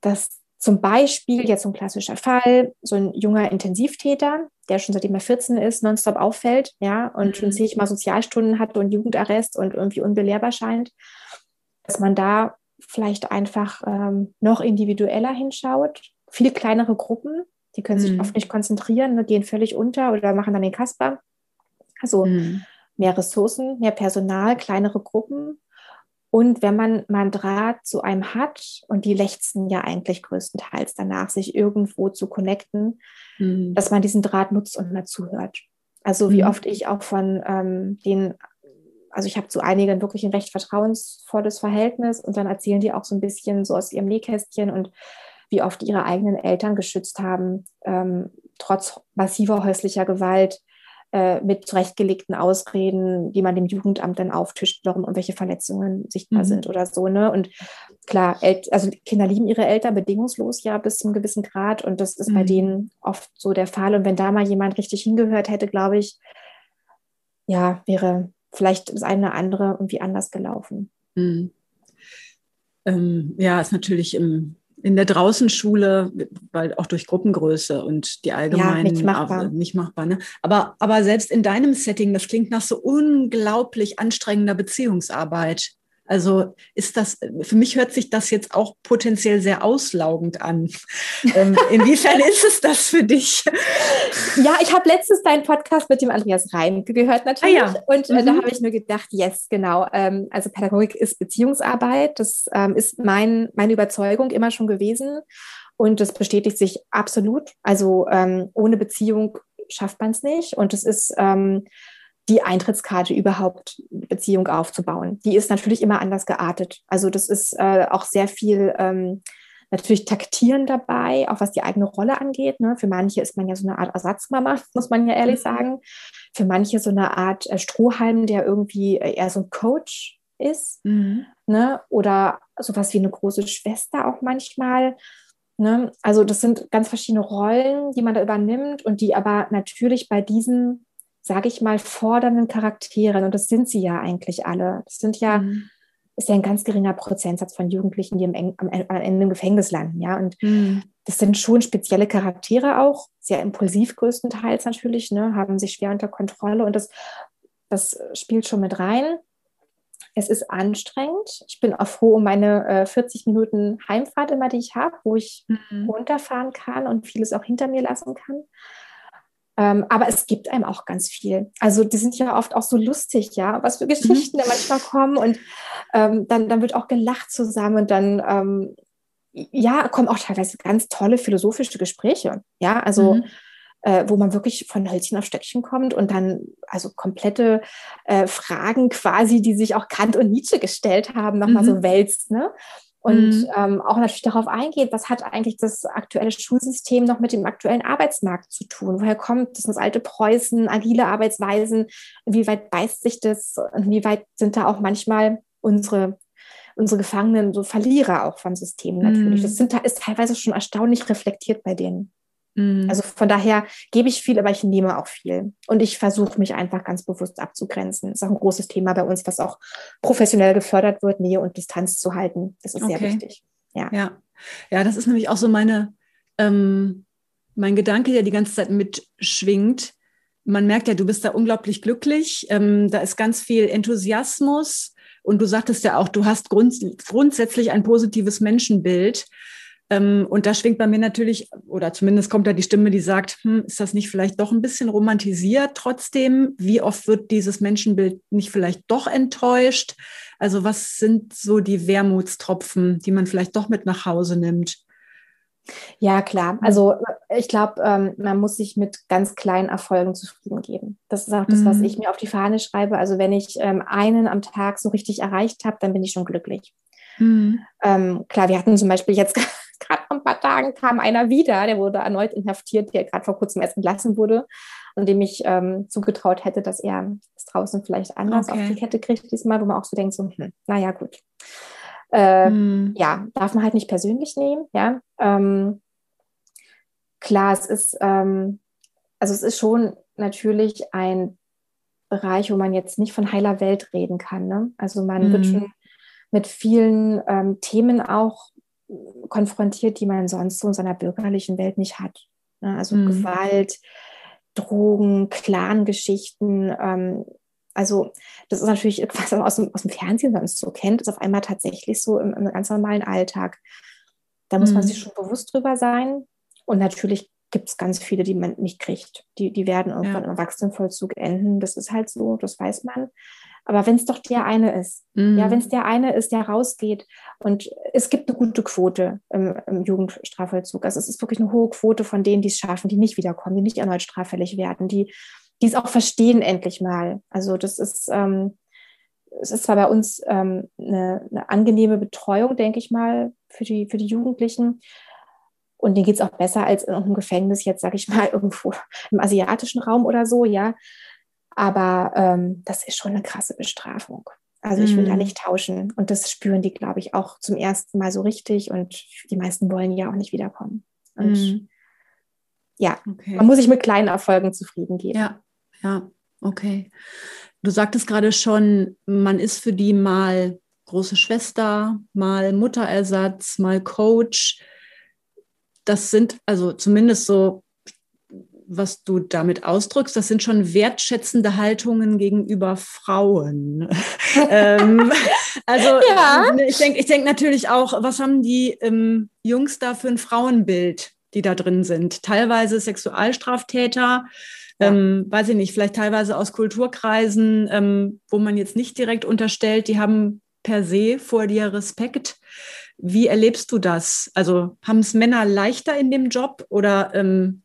dass zum Beispiel jetzt so ein klassischer Fall, so ein junger Intensivtäter, der schon seitdem er 14 ist, nonstop auffällt, ja, und schon mhm. zigmal Sozialstunden hatte und Jugendarrest und irgendwie unbelehrbar scheint, dass man da vielleicht einfach ähm, noch individueller hinschaut. Viele kleinere Gruppen, die können sich mhm. oft nicht konzentrieren, ne, gehen völlig unter oder machen dann den Kasper. Also mhm. mehr Ressourcen, mehr Personal, kleinere Gruppen und wenn man mal einen Draht zu einem hat und die lechzen ja eigentlich größtenteils danach, sich irgendwo zu connecten, mhm. dass man diesen Draht nutzt und mal zuhört. Also wie mhm. oft ich auch von ähm, den, also ich habe zu einigen wirklich ein recht vertrauensvolles Verhältnis und dann erzählen die auch so ein bisschen so aus ihrem Nähkästchen und wie oft ihre eigenen Eltern geschützt haben, ähm, trotz massiver häuslicher Gewalt, äh, mit zurechtgelegten Ausreden, die man dem Jugendamt dann auftischt, warum irgendwelche Verletzungen sichtbar mhm. sind oder so. Ne? Und klar, El also Kinder lieben ihre Eltern bedingungslos ja bis zum gewissen Grad und das ist mhm. bei denen oft so der Fall. Und wenn da mal jemand richtig hingehört hätte, glaube ich, ja, wäre vielleicht das eine oder andere irgendwie anders gelaufen. Mhm. Ähm, ja, ist natürlich im in der Draußenschule, weil auch durch Gruppengröße und die allgemeinen ja, nicht machbar. Nicht machbar ne? aber, aber selbst in deinem Setting, das klingt nach so unglaublich anstrengender Beziehungsarbeit. Also ist das, für mich hört sich das jetzt auch potenziell sehr auslaugend an. [LAUGHS] Ähm, inwiefern ist es das für dich? Ja, ich habe letztens deinen Podcast mit dem Andreas Reimke gehört natürlich. Ah, ja. Und äh, mhm. da habe ich nur gedacht, yes, genau. Ähm, also Pädagogik ist Beziehungsarbeit. Das ähm, ist mein, meine Überzeugung immer schon gewesen. Und das bestätigt sich absolut. Also ähm, ohne Beziehung schafft man es nicht. Und es ist ähm, die Eintrittskarte überhaupt Beziehung aufzubauen. Die ist natürlich immer anders geartet. Also das ist äh, auch sehr viel ähm, natürlich taktieren dabei, auch was die eigene Rolle angeht. Ne? Für manche ist man ja so eine Art Ersatzmama, [LAUGHS] muss man ja ehrlich mhm. sagen. Für manche so eine Art äh, Strohhalm, der irgendwie äh, eher so ein Coach ist. Mhm. Ne? Oder sowas wie eine große Schwester auch manchmal. Ne? Also das sind ganz verschiedene Rollen, die man da übernimmt und die aber natürlich bei diesen sage ich mal, fordernden Charakteren, und das sind sie ja eigentlich alle. Das sind ja, mhm. ist ja ein ganz geringer Prozentsatz von Jugendlichen, die am, am, am Ende im Gefängnis landen, ja. Und mhm. das sind schon spezielle Charaktere auch, sehr impulsiv größtenteils natürlich, ne, haben sich schwer unter Kontrolle und das, das spielt schon mit rein. Es ist anstrengend. Ich bin auch froh um meine äh, 40 Minuten Heimfahrt immer, die ich habe, wo ich mhm. runterfahren kann und vieles auch hinter mir lassen kann. Ähm, aber es gibt einem auch ganz viel. Also die sind ja oft auch so lustig, ja, was für mhm. Geschichten mhm. da manchmal kommen und ähm, dann, dann wird auch gelacht zusammen und dann ähm, ja, kommen auch teilweise ganz tolle philosophische Gespräche, ja, also mhm. äh, wo man wirklich von Hölzchen auf Stöckchen kommt und dann also komplette äh, Fragen quasi, die sich auch Kant und Nietzsche gestellt haben, nochmal mhm. so wälzt, ne? Und mhm. ähm, auch natürlich darauf eingeht, was hat eigentlich das aktuelle Schulsystem noch mit dem aktuellen Arbeitsmarkt zu tun? Woher kommt das, das alte Preußen, agile Arbeitsweisen? Inwieweit beißt sich das? Inwieweit sind da auch manchmal unsere, unsere Gefangenen so Verlierer auch vom System natürlich? Mhm. Das sind, ist teilweise schon erstaunlich reflektiert bei denen. Mhm. Also von daher gebe ich viel, aber ich nehme auch viel. Und ich versuche mich einfach ganz bewusst abzugrenzen. Das ist auch ein großes Thema bei uns, was auch professionell gefördert wird, Nähe und Distanz zu halten. Das ist okay. sehr wichtig. Ja. ja. Ja, das ist nämlich auch so meine, ähm, mein Gedanke, der die ganze Zeit mitschwingt. Man merkt ja, du bist da unglaublich glücklich. Ähm, da ist ganz viel Enthusiasmus. Und du sagtest ja auch, du hast grund grundsätzlich ein positives Menschenbild. Ähm, und da schwingt bei mir natürlich, oder zumindest kommt da die Stimme, die sagt, hm, ist das nicht vielleicht doch ein bisschen romantisiert trotzdem? Wie oft wird dieses Menschenbild nicht vielleicht doch enttäuscht? Also was sind so die Wermutstropfen, die man vielleicht doch mit nach Hause nimmt? Ja, klar. Also ich glaube, ähm, man muss sich mit ganz kleinen Erfolgen zufrieden geben. Das ist auch das, was mhm. ich mir auf die Fahne schreibe. Also wenn ich ähm, einen am Tag so richtig erreicht habe, dann bin ich schon glücklich. Mhm. Ähm, klar, wir hatten zum Beispiel jetzt [LAUGHS] gerade vor ein paar Tagen kam einer wieder, der wurde erneut inhaftiert, der gerade vor kurzem erst entlassen wurde und dem ich ähm, zugetraut hätte, dass er es draußen vielleicht anders okay. auf die Kette kriegt diesmal, wo man auch so denkt, so, hm, naja, gut. Äh, hm. Ja, darf man halt nicht persönlich nehmen, ja. Ähm, klar, es ist, ähm, also es ist schon natürlich ein Bereich, wo man jetzt nicht von heiler Welt reden kann. Ne? Also man mhm. wird schon mit vielen ähm, Themen auch konfrontiert, die man sonst so in seiner bürgerlichen Welt nicht hat. Ne? Also mhm. Gewalt, Drogen, Clan-Geschichten. Ähm, also das ist natürlich [LAUGHS] etwas, was man aus dem, aus dem Fernsehen sonst so kennt, ist auf einmal tatsächlich so im, im ganz normalen Alltag. Da muss mhm. man sich schon bewusst drüber sein. Und natürlich gibt es ganz viele, die man nicht kriegt. Die, die werden irgendwann ja. im Erwachsenenvollzug enden. Das ist halt so, das weiß man. Aber wenn es doch der eine ist, mhm. ja, wenn es der eine ist, der rausgeht und es gibt eine gute Quote im, im, Jugendstrafvollzug. Also es ist wirklich eine hohe Quote von denen, die es schaffen, die nicht wiederkommen, die nicht erneut straffällig werden, die, die es auch verstehen endlich mal. Also das ist, ähm, es ist zwar bei uns ähm, eine, eine angenehme Betreuung, denke ich mal, für die, für die Jugendlichen. Und denen geht es auch besser als in irgendeinem Gefängnis, jetzt sage ich mal, [LAUGHS] irgendwo im asiatischen Raum oder so, ja. Aber ähm, das ist schon eine krasse Bestrafung. Also ich will mm. da mhm. nicht tauschen. Und das spüren die, glaube ich, auch zum ersten Mal so richtig. Und die meisten wollen ja auch nicht wiederkommen. Und mm. ja, okay. man muss sich mit kleinen Erfolgen zufrieden geben. Ja, ja, okay. Du sagtest gerade schon, man ist für die mal große Schwester, mal Mutterersatz, mal Coach. Das sind also zumindest so was du damit ausdrückst, das sind schon wertschätzende Haltungen gegenüber Frauen. [LAUGHS] ähm, also ja. ich denke ich denk natürlich auch, was haben die ähm, Jungs da für ein Frauenbild, die da drin sind? Teilweise Sexualstraftäter, ja. ähm, weiß ich nicht, vielleicht teilweise aus Kulturkreisen, ähm, wo man jetzt nicht direkt unterstellt, die haben per se vor dir Respekt. Wie erlebst du das? Also haben es Männer leichter in dem Job oder ähm,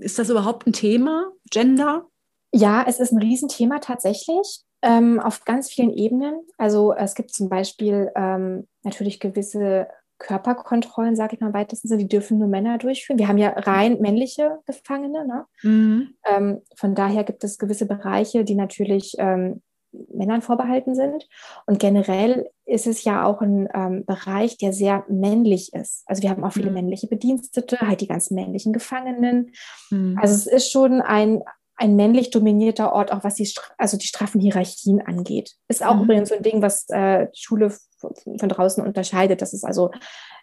ist das überhaupt ein Thema, Gender? Ja, es ist ein Riesenthema tatsächlich. Ähm, auf ganz vielen Ebenen. Also es gibt zum Beispiel ähm, natürlich gewisse Körperkontrollen, sage ich mal im weitesten Sinne, die dürfen nur Männer durchführen. Wir haben ja rein männliche Gefangene. Ne? Mhm. Ähm, von daher gibt es gewisse Bereiche, die natürlich ähm, Männern vorbehalten sind. Und generell ist es ja auch ein ähm, Bereich, der sehr männlich ist. Also wir haben auch viele mhm. männliche Bedienstete, halt die ganzen männlichen Gefangenen. Mhm. Also es ist schon ein, ein männlich dominierter Ort, auch was die, also die straffen Hierarchien angeht. Ist auch mhm. übrigens so ein Ding, was äh, die Schule von draußen unterscheidet. Das ist also,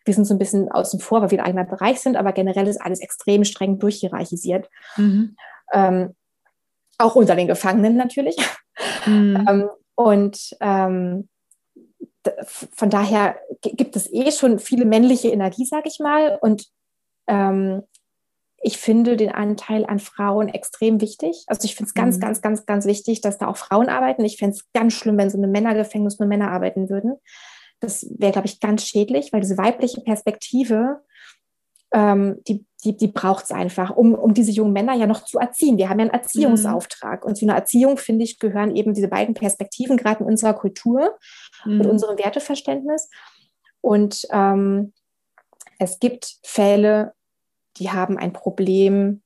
wir sind so ein bisschen außen vor, weil wir ein eigener Bereich sind, aber generell ist alles extrem streng durchhierarchisiert. Mhm. Ähm, auch unter den Gefangenen natürlich. Mhm. Ähm, und ähm, von daher gibt es eh schon viele männliche Energie, sage ich mal. Und ähm, ich finde den Anteil an Frauen extrem wichtig. Also ich finde es ganz, mhm. ganz, ganz, ganz wichtig, dass da auch Frauen arbeiten. Ich fände es ganz schlimm, wenn so eine Männergefängnis nur Männer arbeiten würden. Das wäre, glaube ich, ganz schädlich, weil diese weibliche Perspektive ähm, die, die, die braucht es einfach, um, um diese jungen Männer ja noch zu erziehen. Wir haben ja einen Erziehungsauftrag. Mhm. Und zu einer Erziehung, finde ich, gehören eben diese beiden Perspektiven, gerade in unserer Kultur mhm. und unserem Werteverständnis. Und ähm, es gibt Fälle, die haben ein Problem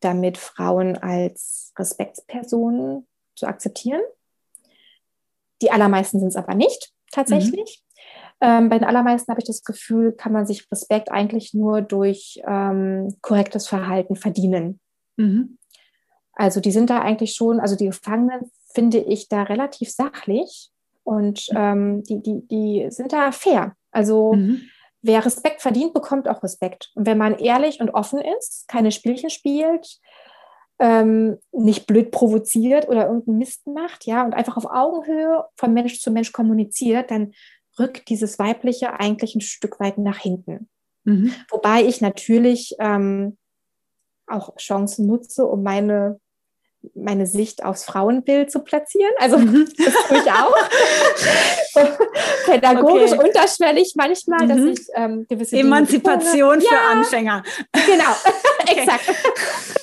damit, Frauen als Respektspersonen zu akzeptieren. Die allermeisten sind es aber nicht, tatsächlich. Ähm, bei den allermeisten habe ich das Gefühl, kann man sich Respekt eigentlich nur durch ähm, korrektes Verhalten verdienen. Mhm. Also die sind da eigentlich schon, also die Gefangenen finde ich da relativ sachlich und mhm. ähm, die, die, die sind da fair. Also mhm. wer Respekt verdient, bekommt auch Respekt. Und wenn man ehrlich und offen ist, keine Spielchen spielt, ähm, nicht blöd provoziert oder irgendeinen Mist macht, ja, und einfach auf Augenhöhe von Mensch zu Mensch kommuniziert, dann rückt dieses Weibliche eigentlich ein Stück weit nach hinten. Mhm. Wobei ich natürlich ähm, auch Chancen nutze, um meine, meine Sicht aufs Frauenbild zu platzieren. Also mhm. [LAUGHS] das tue ich auch. [LAUGHS] Pädagogisch okay. unterschwellig manchmal, mhm. dass ich ähm, gewisse Emanzipation Dinge, für ja, Anfänger. Genau, [LAUGHS] exakt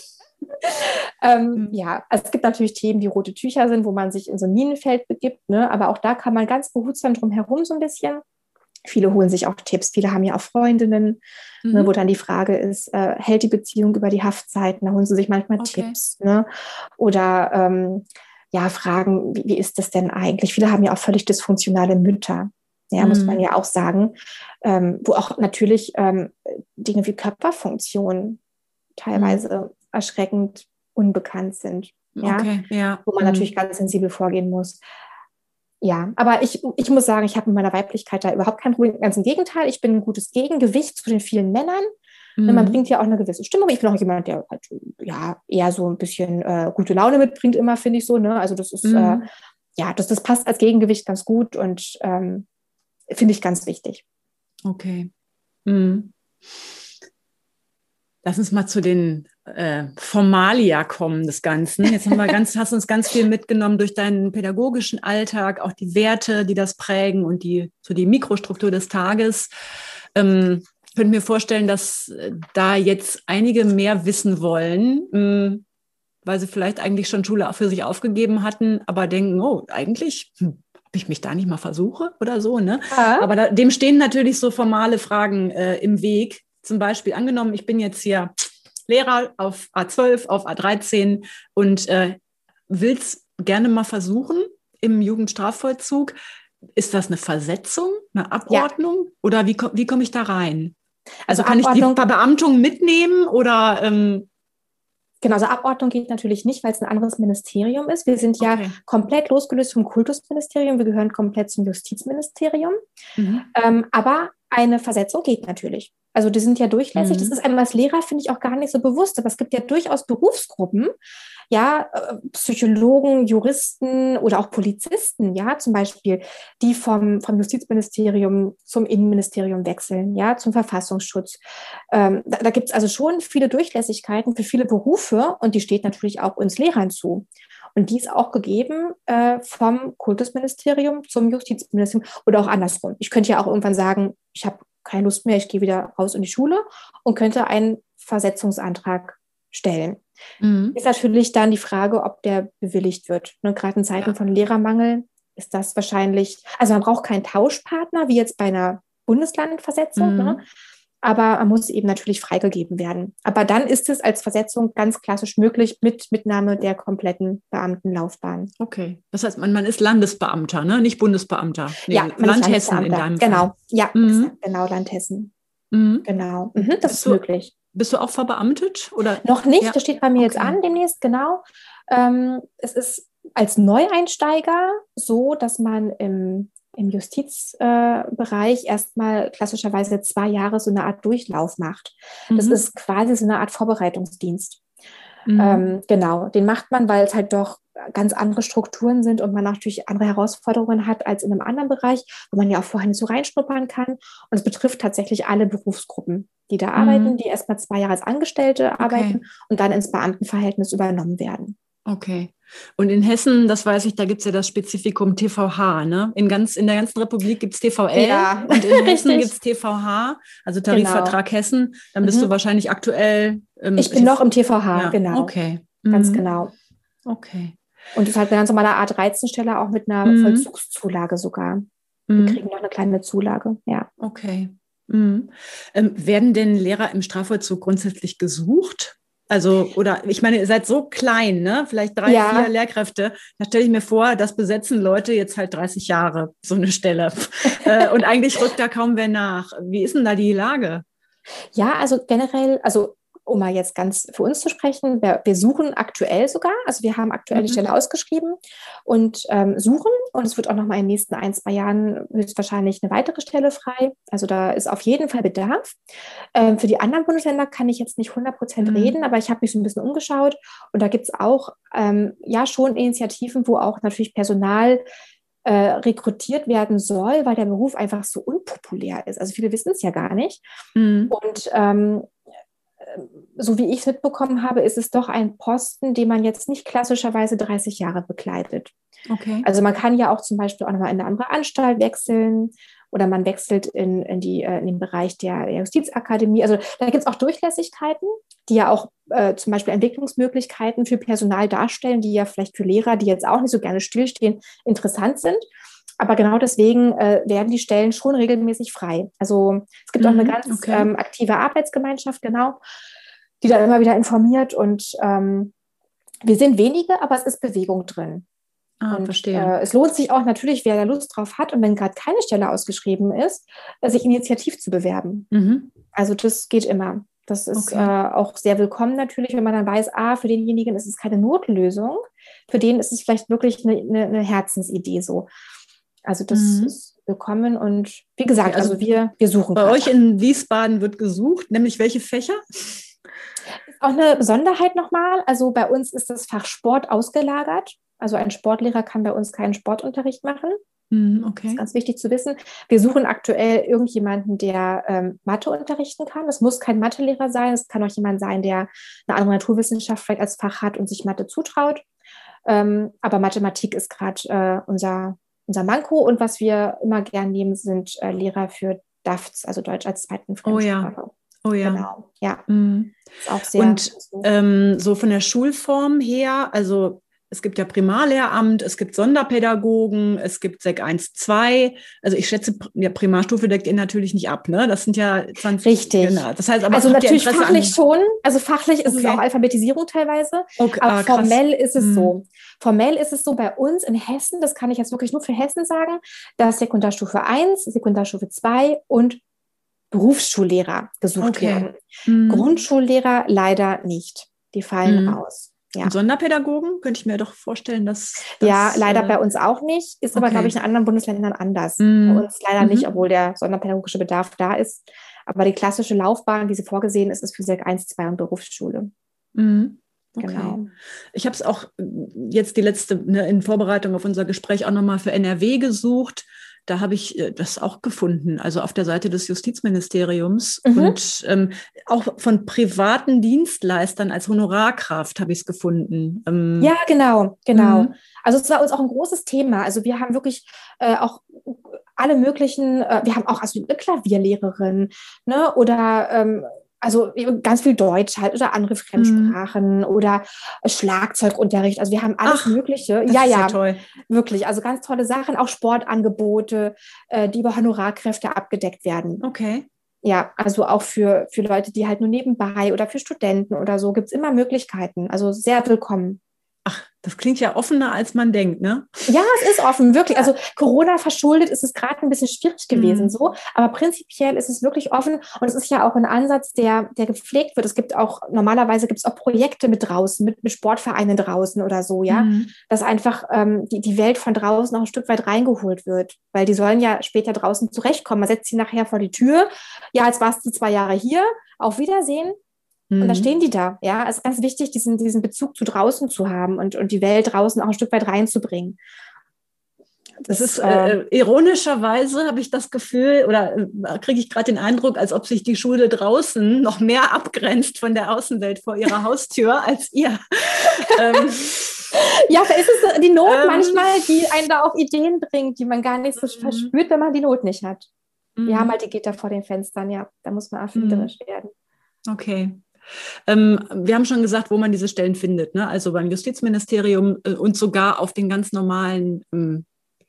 [LAUGHS] ähm, mhm. ja, also es gibt natürlich Themen, die rote Tücher sind, wo man sich in so ein Minenfeld begibt, ne? aber auch da kann man ganz behutsam drum herum so ein bisschen. Viele holen sich auch Tipps, viele haben ja auch Freundinnen, ne, mhm. ne, wo dann die Frage ist, äh, hält die Beziehung über die Haftzeiten? Da holen sie sich manchmal okay. Tipps. Ne? Oder ähm, ja, fragen, wie, wie ist das denn eigentlich? Viele haben ja auch völlig dysfunktionale Mütter. Ja, mhm. muss man mhm. ja auch sagen, ähm, wo auch natürlich ähm, Dinge wie Körperfunktion teilweise erschreckend unbekannt sind. Ja? Okay, ja. Wo man Mhm. natürlich ganz sensibel vorgehen muss. Ja, aber ich, ich muss sagen, ich habe mit meiner Weiblichkeit da überhaupt kein Problem. Ganz im Gegenteil, ich bin ein gutes Gegengewicht zu den vielen Männern. Ne, Man Mhm. bringt ja auch eine gewisse Stimmung. Ich bin auch jemand, der halt, ja eher so ein bisschen äh, gute Laune mitbringt, immer, finde ich so. Ne? Also das ist, Mhm. äh, ja, das, das passt als Gegengewicht ganz gut und ähm, finde ich ganz wichtig. Okay. Mhm. Lass uns mal zu den äh, Formalia kommen des Ganzen. Jetzt haben wir ganz, [LAUGHS] hast uns ganz viel mitgenommen durch deinen pädagogischen Alltag, auch die Werte, die das prägen und die so die Mikrostruktur des Tages. Ähm, ich könnte mir vorstellen, dass äh, da jetzt einige mehr wissen wollen, mh, weil sie vielleicht eigentlich schon Schule für sich aufgegeben hatten, aber denken, oh, eigentlich, hm, ob ich mich da nicht mal versuche oder so, ne? Aber da, dem stehen natürlich so formale Fragen äh, im Weg. Zum Beispiel angenommen, ich bin jetzt hier Lehrer auf A12, auf A13 und äh, will es gerne mal versuchen im Jugendstrafvollzug. Ist das eine Versetzung, eine Abordnung oder wie, wie komme ich da rein? Also, Also kann ich die Abordnung- Beamtung mitnehmen oder ähm, Genau, also Abordnung geht natürlich nicht, weil es ein anderes Ministerium ist. Wir sind ja Okay. komplett losgelöst vom Kultusministerium. Wir gehören komplett zum Justizministerium. mhm. Ähm, aber eine Versetzung geht natürlich. Also die sind ja durchlässig. Mhm. Das ist einem als Lehrer, finde ich, auch gar nicht so bewusst. Aber es gibt ja durchaus Berufsgruppen, ja, äh, Psychologen, Juristen oder auch Polizisten, ja, zum Beispiel, die vom, vom Justizministerium zum Innenministerium wechseln, ja, zum Verfassungsschutz. Ähm, da da gibt es also schon viele Durchlässigkeiten für viele Berufe und die steht natürlich auch uns Lehrern zu. Und die ist auch gegeben äh, vom Kultusministerium zum Justizministerium oder auch andersrum. Ich könnte ja auch irgendwann sagen, ich habe keine Lust mehr, ich gehe wieder raus in die Schule und könnte einen Versetzungsantrag stellen. Mhm. Ist natürlich dann die Frage, ob der bewilligt wird. Ne, Gerade in Zeiten Ja. von Lehrermangel ist das wahrscheinlich, also man braucht keinen Tauschpartner, wie jetzt bei einer Bundeslandversetzung, Mhm. ne? Aber man muss eben natürlich freigegeben werden. Aber dann ist es als Versetzung ganz klassisch möglich mit Mitnahme der kompletten Beamtenlaufbahn. Okay. Das heißt, man, man ist Landesbeamter, ne? nicht Bundesbeamter. Nee, ja, man ist Landhessen in deinem Fall. Genau, ja, Mhm. genau, Landhessen. Mhm. Genau, mhm, das Bist ist du- möglich. Bist du auch verbeamtet? Oder? Noch nicht, Ja. das steht bei mir jetzt Okay. an demnächst, genau. Ähm, es ist als Neueinsteiger so, dass man im, im Justizbereich Bereich erstmal klassischerweise zwei Jahre so eine Art Durchlauf macht. Das Mhm. ist quasi so eine Art Vorbereitungsdienst. Mhm. Ähm, genau, den macht man, weil es halt doch ganz andere Strukturen sind und man natürlich andere Herausforderungen hat als in einem anderen Bereich, wo man ja auch vorher nicht so reinschnuppern kann. Und es betrifft tatsächlich alle Berufsgruppen, die da arbeiten, die erstmal zwei Jahre als Angestellte arbeiten und dann ins Beamtenverhältnis übernommen werden. Okay. Und in Hessen, das weiß ich, da gibt es ja das Spezifikum TVH. Ne? In, ganz, in der ganzen Republik gibt es TVL Ja, und in [LAUGHS] Hessen gibt es TVH, also Tarifvertrag Hessen. Dann bist Mhm. du wahrscheinlich aktuell. ähm, Ich bin noch im TVH, ja, genau. Okay. Ganz Mhm. genau. Okay. Und es ist halt eine ganz normale Art Reizenstelle, auch mit einer Mhm. Vollzugszulage sogar. Wir Mhm. kriegen noch eine kleine Zulage, ja. Okay. Mhm. Ähm, werden denn Lehrer im Strafvollzug grundsätzlich gesucht? Also, oder ich meine, ihr seid so klein, ne? Vielleicht drei, Ja. vier Lehrkräfte. Da stelle ich mir vor, das besetzen Leute jetzt halt 30 Jahre, so eine Stelle. [LAUGHS] äh, und eigentlich rückt da kaum wer nach. Wie ist denn da die Lage? Ja, also generell, also um mal jetzt ganz für uns zu sprechen, wir, wir suchen aktuell sogar, also wir haben aktuell die Mhm. Stelle ausgeschrieben und ähm, suchen und es wird auch nochmal in den nächsten ein, zwei Jahren höchstwahrscheinlich eine weitere Stelle frei. Also da ist auf jeden Fall Bedarf. Ähm, für die anderen Bundesländer kann ich jetzt nicht 100 Prozent Mhm. reden, aber ich habe mich so ein bisschen umgeschaut und da gibt es auch ähm, ja schon Initiativen, wo auch natürlich Personal äh, rekrutiert werden soll, weil der Beruf einfach so unpopulär ist. Also viele wissen es ja gar nicht. Mhm. Und ähm, so wie ich es mitbekommen habe, ist es doch ein Posten, den man jetzt nicht klassischerweise 30 Jahre begleitet. Okay. Also man kann ja auch zum Beispiel auch nochmal in eine andere Anstalt wechseln oder man wechselt in, in, die, äh, in den Bereich der Justizakademie. Also da gibt es auch Durchlässigkeiten, die ja auch äh, zum Beispiel Entwicklungsmöglichkeiten für Personal darstellen, die ja vielleicht für Lehrer, die jetzt auch nicht so gerne stillstehen, interessant sind. Aber genau deswegen äh, werden die Stellen schon regelmäßig frei. Also es gibt auch eine Mhm, ganz okay. ähm, aktive Arbeitsgemeinschaft, genau, die da immer wieder informiert. Und ähm, wir sind wenige, aber es ist Bewegung drin. Ah, und verstehe. äh, es lohnt sich auch natürlich, wer da Lust drauf hat und wenn gerade keine Stelle ausgeschrieben ist, äh, sich initiativ zu bewerben. mhm. Also das geht immer. Das ist okay. äh, auch sehr willkommen natürlich, wenn man dann weiß, ah, für denjenigen ist es keine Notlösung, für den ist es vielleicht wirklich eine, eine, eine Herzensidee so. Also das mhm. ist willkommen und wie gesagt, also, also wir, wir suchen. Bei euch in Wiesbaden wird gesucht, nämlich welche Fächer? Ist auch eine Besonderheit nochmal. Also bei uns ist das Fach Sport ausgelagert. Also ein Sportlehrer kann bei uns keinen Sportunterricht machen. Mhm, okay. Das ist ganz wichtig zu wissen. Wir suchen aktuell irgendjemanden, der ähm, Mathe unterrichten kann. Das muss kein Mathelehrer sein. Es kann auch jemand sein, der eine andere Naturwissenschaft vielleicht als Fach hat und sich Mathe zutraut. Ähm, aber Mathematik ist gerade äh, unser, unser Manko. Und was wir immer gern nehmen, sind äh, Lehrer für DAFTs, also Deutsch als zweiten Fremdsprache. Oh ja. Oh ja. Genau, ja. Mhm. Ist auch sehr. Und ähm, so von der Schulform her, also es gibt ja Primarlehramt, es gibt Sonderpädagogen, es gibt SEC 1, 2. Also ich schätze, ja, Primarstufe deckt ihr natürlich nicht ab, ne? Das sind ja 20. Richtig. Genau. Das heißt aber also natürlich fachlich an... schon. Also fachlich ist okay. es auch Alphabetisierung teilweise. Okay. Aber ah, formell ist es hm. so. Formell ist es so bei uns in Hessen, das kann ich jetzt wirklich nur für Hessen sagen, dass Sekundarstufe 1, Sekundarstufe 2 und Berufsschullehrer gesucht okay. werden. Hm. Grundschullehrer leider nicht. Die fallen hm. aus. Ja. Sonderpädagogen könnte ich mir doch vorstellen, dass. dass ja, leider äh, bei uns auch nicht. Ist okay. aber, glaube ich, in anderen Bundesländern anders. Mm. Bei uns leider mm -hmm. nicht, obwohl der sonderpädagogische Bedarf da ist. Aber die klassische Laufbahn, wie sie vorgesehen ist, ist für Sek 1, 2 und Berufsschule. Mm. Okay. Genau. Ich habe es auch jetzt die letzte ne, in Vorbereitung auf unser Gespräch auch nochmal für NRW gesucht da habe ich äh, das auch gefunden, also auf der Seite des Justizministeriums mhm. und ähm, auch von privaten Dienstleistern als Honorarkraft habe ich es gefunden. Ähm, ja, genau, genau. Mhm. Also es war uns auch ein großes Thema. Also wir haben wirklich äh, auch alle möglichen, äh, wir haben auch also eine Klavierlehrerin, ne, oder ähm, also ganz viel Deutsch halt oder andere Fremdsprachen mhm. oder Schlagzeugunterricht. Also wir haben alles Ach, Mögliche. ja, ja, toll. wirklich. Also ganz tolle Sachen, auch Sportangebote, äh, die über Honorarkräfte abgedeckt werden. Okay. Ja, also auch für, für Leute, die halt nur nebenbei oder für Studenten oder so, gibt es immer Möglichkeiten. Also sehr willkommen. Das klingt ja offener, als man denkt, ne? Ja, es ist offen, wirklich. Also Corona verschuldet ist es gerade ein bisschen schwierig gewesen, mhm. so. Aber prinzipiell ist es wirklich offen und es ist ja auch ein Ansatz, der, der gepflegt wird. Es gibt auch, normalerweise gibt es auch Projekte mit draußen, mit, mit Sportvereinen draußen oder so, ja. Mhm. Dass einfach ähm, die, die Welt von draußen auch ein Stück weit reingeholt wird. Weil die sollen ja später draußen zurechtkommen. Man setzt sie nachher vor die Tür. Ja, jetzt warst du zwei Jahre hier. Auf Wiedersehen. Und da mhm. stehen die da. Ja, es ist ganz wichtig, diesen, diesen Bezug zu draußen zu haben und, und die Welt draußen auch ein Stück weit reinzubringen. Das, das ist äh, äh, ironischerweise habe ich das Gefühl oder äh, kriege ich gerade den Eindruck, als ob sich die Schule draußen noch mehr abgrenzt von der Außenwelt vor ihrer [LAUGHS] Haustür als ihr. [LAUGHS] ähm, ja, da ist es die Not ähm, manchmal, die einen da auf Ideen bringt, die man gar nicht so mhm. verspürt, wenn man die Not nicht hat. Wir haben mhm. halt die Gitter vor den Fenstern, ja, da muss man erfinderisch werden. Okay. Ähm, wir haben schon gesagt, wo man diese Stellen findet, ne? also beim Justizministerium äh, und sogar auf den ganz normalen ähm,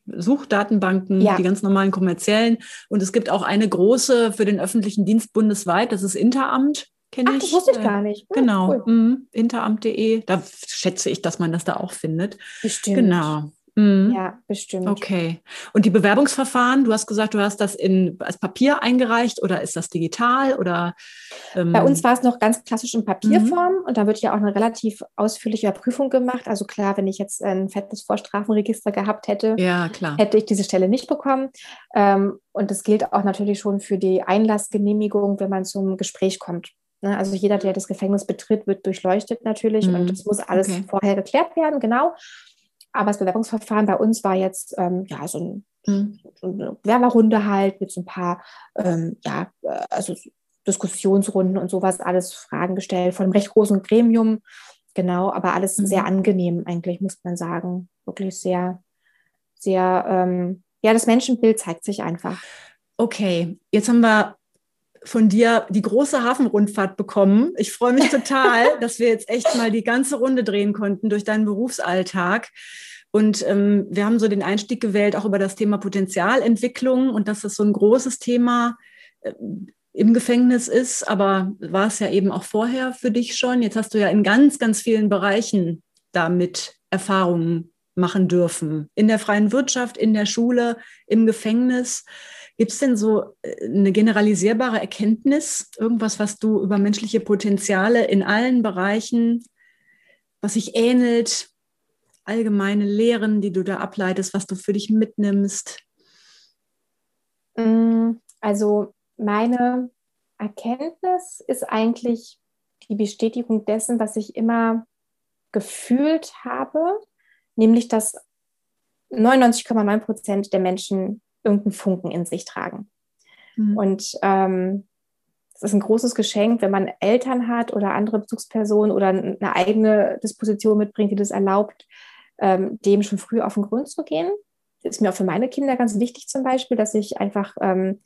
Suchdatenbanken, ja. die ganz normalen kommerziellen. Und es gibt auch eine große für den öffentlichen Dienst bundesweit, das ist Interamt. Kenne ich. Das wusste ich gar nicht. Ja, genau. Cool. Mhm. Interamt.de. Da schätze ich, dass man das da auch findet. Bestimmt. Genau. Mhm. Ja, bestimmt. Okay. Und die Bewerbungsverfahren, du hast gesagt, du hast das in, als Papier eingereicht oder ist das digital oder? Ähm Bei uns war es noch ganz klassisch in Papierform mhm. und da wird ja auch eine relativ ausführliche Prüfung gemacht. Also klar, wenn ich jetzt ein fettes Vorstrafenregister gehabt hätte, ja, hätte ich diese Stelle nicht bekommen. Ähm, und das gilt auch natürlich schon für die Einlassgenehmigung, wenn man zum Gespräch kommt. Ne? Also jeder, der das Gefängnis betritt, wird durchleuchtet natürlich mhm. und es muss alles okay. vorher geklärt werden, genau. Aber das Bewerbungsverfahren bei uns war jetzt ähm, ja so, ein, mhm. eine Bewerberrunde halt mit so ein paar ähm, ja also Diskussionsrunden und sowas, alles Fragen gestellt von einem recht großen Gremium, genau, aber alles mhm. sehr angenehm eigentlich muss man sagen, wirklich sehr sehr ähm, ja das Menschenbild zeigt sich einfach. Okay, jetzt haben wir von dir die große Hafenrundfahrt bekommen. Ich freue mich total, [LAUGHS] dass wir jetzt echt mal die ganze Runde drehen konnten durch deinen Berufsalltag. Und ähm, wir haben so den Einstieg gewählt, auch über das Thema Potenzialentwicklung und dass das so ein großes Thema äh, im Gefängnis ist, aber war es ja eben auch vorher für dich schon. Jetzt hast du ja in ganz, ganz vielen Bereichen damit Erfahrungen machen dürfen. In der freien Wirtschaft, in der Schule, im Gefängnis. Gibt es denn so äh, eine generalisierbare Erkenntnis, irgendwas, was du über menschliche Potenziale in allen Bereichen, was sich ähnelt, allgemeine Lehren, die du da ableitest, was du für dich mitnimmst? Mm, also meine Erkenntnis ist eigentlich die Bestätigung dessen, was ich immer gefühlt habe, nämlich dass 99,9 Prozent der Menschen irgendeinen Funken in sich tragen. Mhm. Und ähm, es ist ein großes Geschenk, wenn man Eltern hat oder andere Bezugspersonen oder eine eigene Disposition mitbringt, die das erlaubt, ähm, dem schon früh auf den Grund zu gehen. Das ist mir auch für meine Kinder ganz wichtig zum Beispiel, dass ich einfach ähm,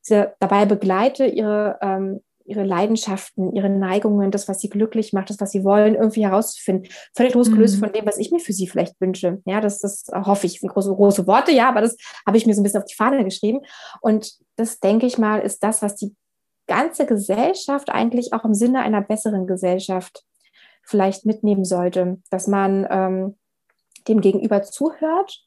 sie dabei begleite, ihre, ähm, ihre Leidenschaften, ihre Neigungen, das, was sie glücklich macht, das, was sie wollen, irgendwie herauszufinden. Völlig losgelöst mhm. von dem, was ich mir für sie vielleicht wünsche. Ja, das, das hoffe ich, sind große, große Worte, ja, aber das habe ich mir so ein bisschen auf die Fahne geschrieben. Und das, denke ich mal, ist das, was die ganze Gesellschaft eigentlich auch im Sinne einer besseren Gesellschaft vielleicht mitnehmen sollte, dass man ähm, dem Gegenüber zuhört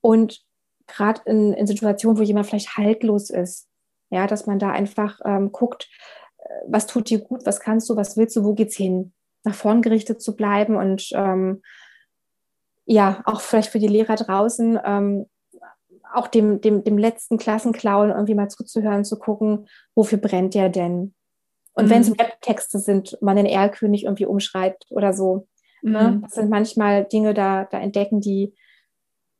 und gerade in, in Situationen, wo jemand vielleicht haltlos ist, ja, dass man da einfach ähm, guckt, was tut dir gut, was kannst du, was willst du, wo geht's hin, nach vorn gerichtet zu bleiben und ähm, ja, auch vielleicht für die Lehrer draußen, ähm, auch dem, dem, dem letzten Klassenclown irgendwie mal zuzuhören, zu gucken, wofür brennt der denn? Und mhm. wenn es Webtexte sind, man den Erlkönig irgendwie umschreibt oder so, Ne? Mhm. Das sind manchmal Dinge, da, da entdecken die.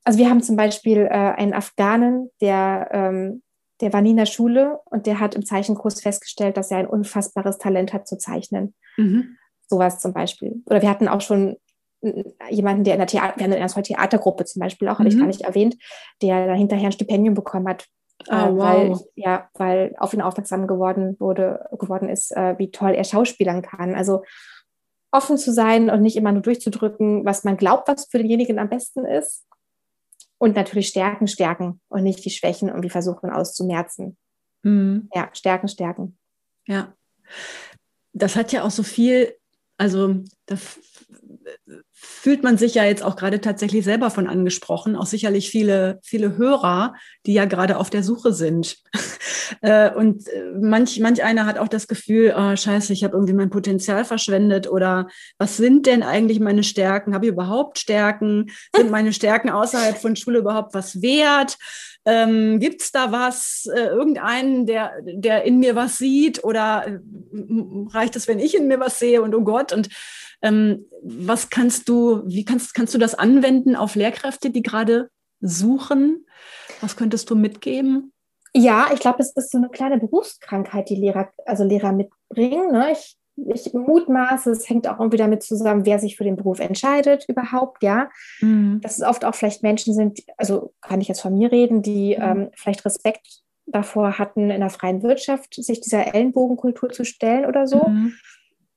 Also wir haben zum Beispiel äh, einen Afghanen, der, ähm, der war nie in der Schule und der hat im Zeichenkurs festgestellt, dass er ein unfassbares Talent hat zu zeichnen. Mhm. Sowas zum Beispiel. Oder wir hatten auch schon jemanden, der in der Theater, wir haben eine Theatergruppe zum Beispiel auch, habe mhm. ich gar nicht erwähnt, der da hinterher ein Stipendium bekommen hat, Oh, äh, wow. weil, ja, weil auf ihn aufmerksam geworden wurde, geworden ist, äh, wie toll er schauspielern kann. Also offen zu sein und nicht immer nur durchzudrücken, was man glaubt, was für denjenigen am besten ist. Und natürlich Stärken, Stärken und nicht die Schwächen irgendwie versuchen auszumerzen. Mhm. Ja, Stärken, Stärken. Ja. Das hat ja auch so viel, also da fühlt man sich ja jetzt auch gerade tatsächlich selber von angesprochen, auch sicherlich viele, viele Hörer, die ja gerade auf der Suche sind. [LAUGHS] Äh, und äh, manch, manch einer hat auch das Gefühl, oh, scheiße, ich habe irgendwie mein Potenzial verschwendet oder was sind denn eigentlich meine Stärken? Habe ich überhaupt Stärken? Sind meine Stärken außerhalb von Schule überhaupt was wert? Ähm, Gibt es da was, äh, irgendeinen, der, der in mir was sieht oder äh, reicht es, wenn ich in mir was sehe und oh Gott und was kannst du, wie kannst, kannst du das anwenden auf Lehrkräfte, die gerade suchen? Was könntest du mitgeben? Ja, ich glaube, es ist so eine kleine Berufskrankheit, die Lehrer, also Lehrer mitbringen. Ne? Ich, ich mutmaße, es hängt auch irgendwie damit zusammen, wer sich für den Beruf entscheidet überhaupt, ja. Mhm. Dass es oft auch vielleicht Menschen sind, also kann ich jetzt von mir reden, die mhm. ähm, vielleicht Respekt davor hatten, in der freien Wirtschaft sich dieser Ellenbogenkultur zu stellen oder so. Mhm.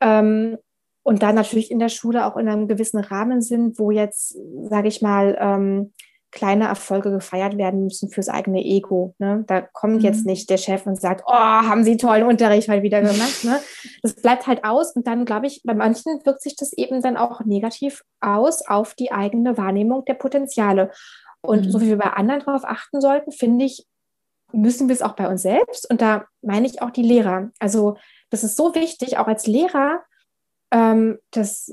Ähm, und dann natürlich in der Schule auch in einem gewissen Rahmen sind, wo jetzt, sage ich mal, ähm, kleine Erfolge gefeiert werden müssen fürs eigene Ego. Ne? Da kommt mhm. jetzt nicht der Chef und sagt, oh, haben Sie tollen Unterricht mal wieder gemacht. Ne? Das bleibt halt aus und dann, glaube ich, bei manchen wirkt sich das eben dann auch negativ aus auf die eigene Wahrnehmung der Potenziale. Und mhm. so wie wir bei anderen darauf achten sollten, finde ich, müssen wir es auch bei uns selbst. Und da meine ich auch die Lehrer. Also das ist so wichtig, auch als Lehrer ähm, das,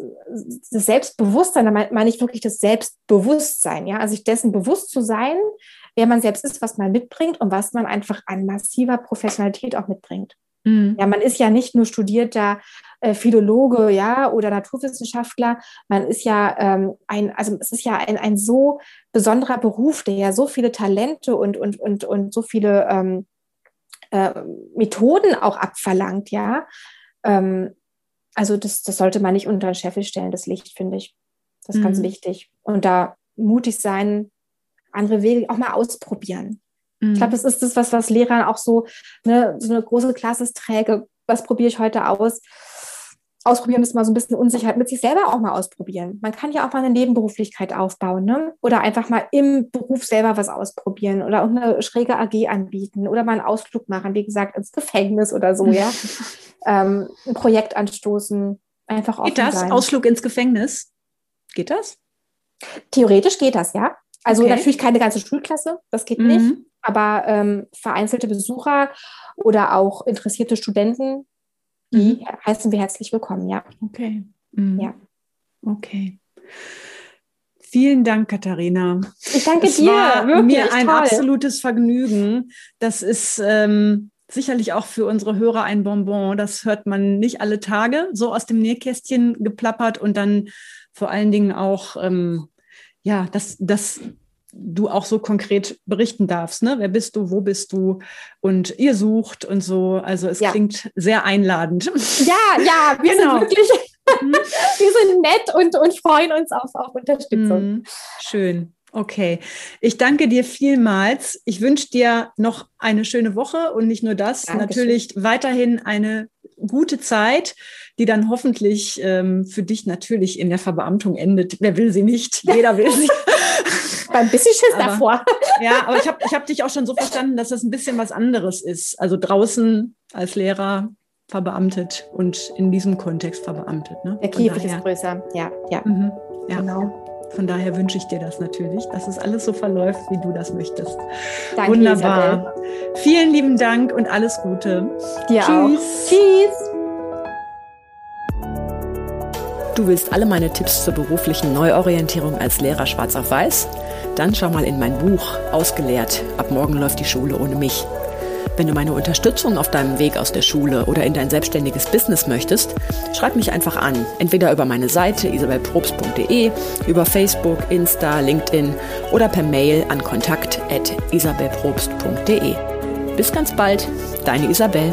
das Selbstbewusstsein, da meine ich wirklich das Selbstbewusstsein, ja, also sich dessen bewusst zu sein, wer man selbst ist, was man mitbringt und was man einfach an massiver Professionalität auch mitbringt. Mhm. Ja, man ist ja nicht nur studierter äh, Philologe, ja, oder Naturwissenschaftler, man ist ja ähm, ein, also es ist ja ein, ein so besonderer Beruf, der ja so viele Talente und, und, und, und so viele ähm, äh, Methoden auch abverlangt, ja. Ähm, also das, das sollte man nicht unter den Scheffel stellen, das Licht, finde ich. Das ist mhm. ganz wichtig. Und da mutig sein, andere Wege auch mal ausprobieren. Mhm. Ich glaube, das ist das, was, was Lehrern auch so, ne, so eine große Klasse träge. Was probiere ich heute aus? Ausprobieren ist mal so ein bisschen Unsicherheit mit sich selber auch mal ausprobieren. Man kann ja auch mal eine Nebenberuflichkeit aufbauen, ne? Oder einfach mal im Beruf selber was ausprobieren oder auch eine schräge AG anbieten oder mal einen Ausflug machen, wie gesagt, ins Gefängnis oder so, ja. [LAUGHS] ähm, ein Projekt anstoßen, einfach Geht das? Sein. Ausflug ins Gefängnis? Geht das? Theoretisch geht das, ja. Also okay. natürlich keine ganze Schulklasse, das geht mhm. nicht. Aber ähm, vereinzelte Besucher oder auch interessierte Studenten, die mhm. heißen wir herzlich willkommen, ja. Okay. Mhm. Ja. Okay. Vielen Dank, Katharina. Ich danke es dir. War wirklich, mir ein toll. absolutes Vergnügen. Das ist ähm, sicherlich auch für unsere Hörer ein Bonbon. Das hört man nicht alle Tage, so aus dem Nähkästchen geplappert und dann vor allen Dingen auch, ähm, ja, dass, dass du auch so konkret berichten darfst. Ne? Wer bist du, wo bist du und ihr sucht und so. Also es ja. klingt sehr einladend. Ja, ja, wir genau. sind wirklich, mhm. [LAUGHS] wir sind nett und, und freuen uns auf, auf Unterstützung. Mhm. Schön. Okay, ich danke dir vielmals. Ich wünsche dir noch eine schöne Woche und nicht nur das, Dankeschön. natürlich weiterhin eine gute Zeit, die dann hoffentlich ähm, für dich natürlich in der Verbeamtung endet. Wer will sie nicht? [LAUGHS] Jeder will sie. [LAUGHS] War ein bisschen Schiss aber, davor. [LAUGHS] Ja, aber ich habe ich hab dich auch schon so verstanden, dass das ein bisschen was anderes ist. Also draußen als Lehrer verbeamtet und in diesem Kontext verbeamtet. Ne? Der Käfig ist größer, ja, ja. Mhm, ja. Genau. Von daher wünsche ich dir das natürlich, dass es alles so verläuft, wie du das möchtest. Danke, Wunderbar. Isabel. Vielen lieben Dank und alles Gute. Dir Tschüss. auch. Tschüss. Du willst alle meine Tipps zur beruflichen Neuorientierung als Lehrer schwarz auf weiß? Dann schau mal in mein Buch Ausgelehrt. Ab morgen läuft die Schule ohne mich. Wenn du meine Unterstützung auf deinem Weg aus der Schule oder in dein selbstständiges Business möchtest, schreib mich einfach an. Entweder über meine Seite isabelprobst.de, über Facebook, Insta, LinkedIn oder per Mail an kontakt.isabelprobst.de. Bis ganz bald, deine Isabel.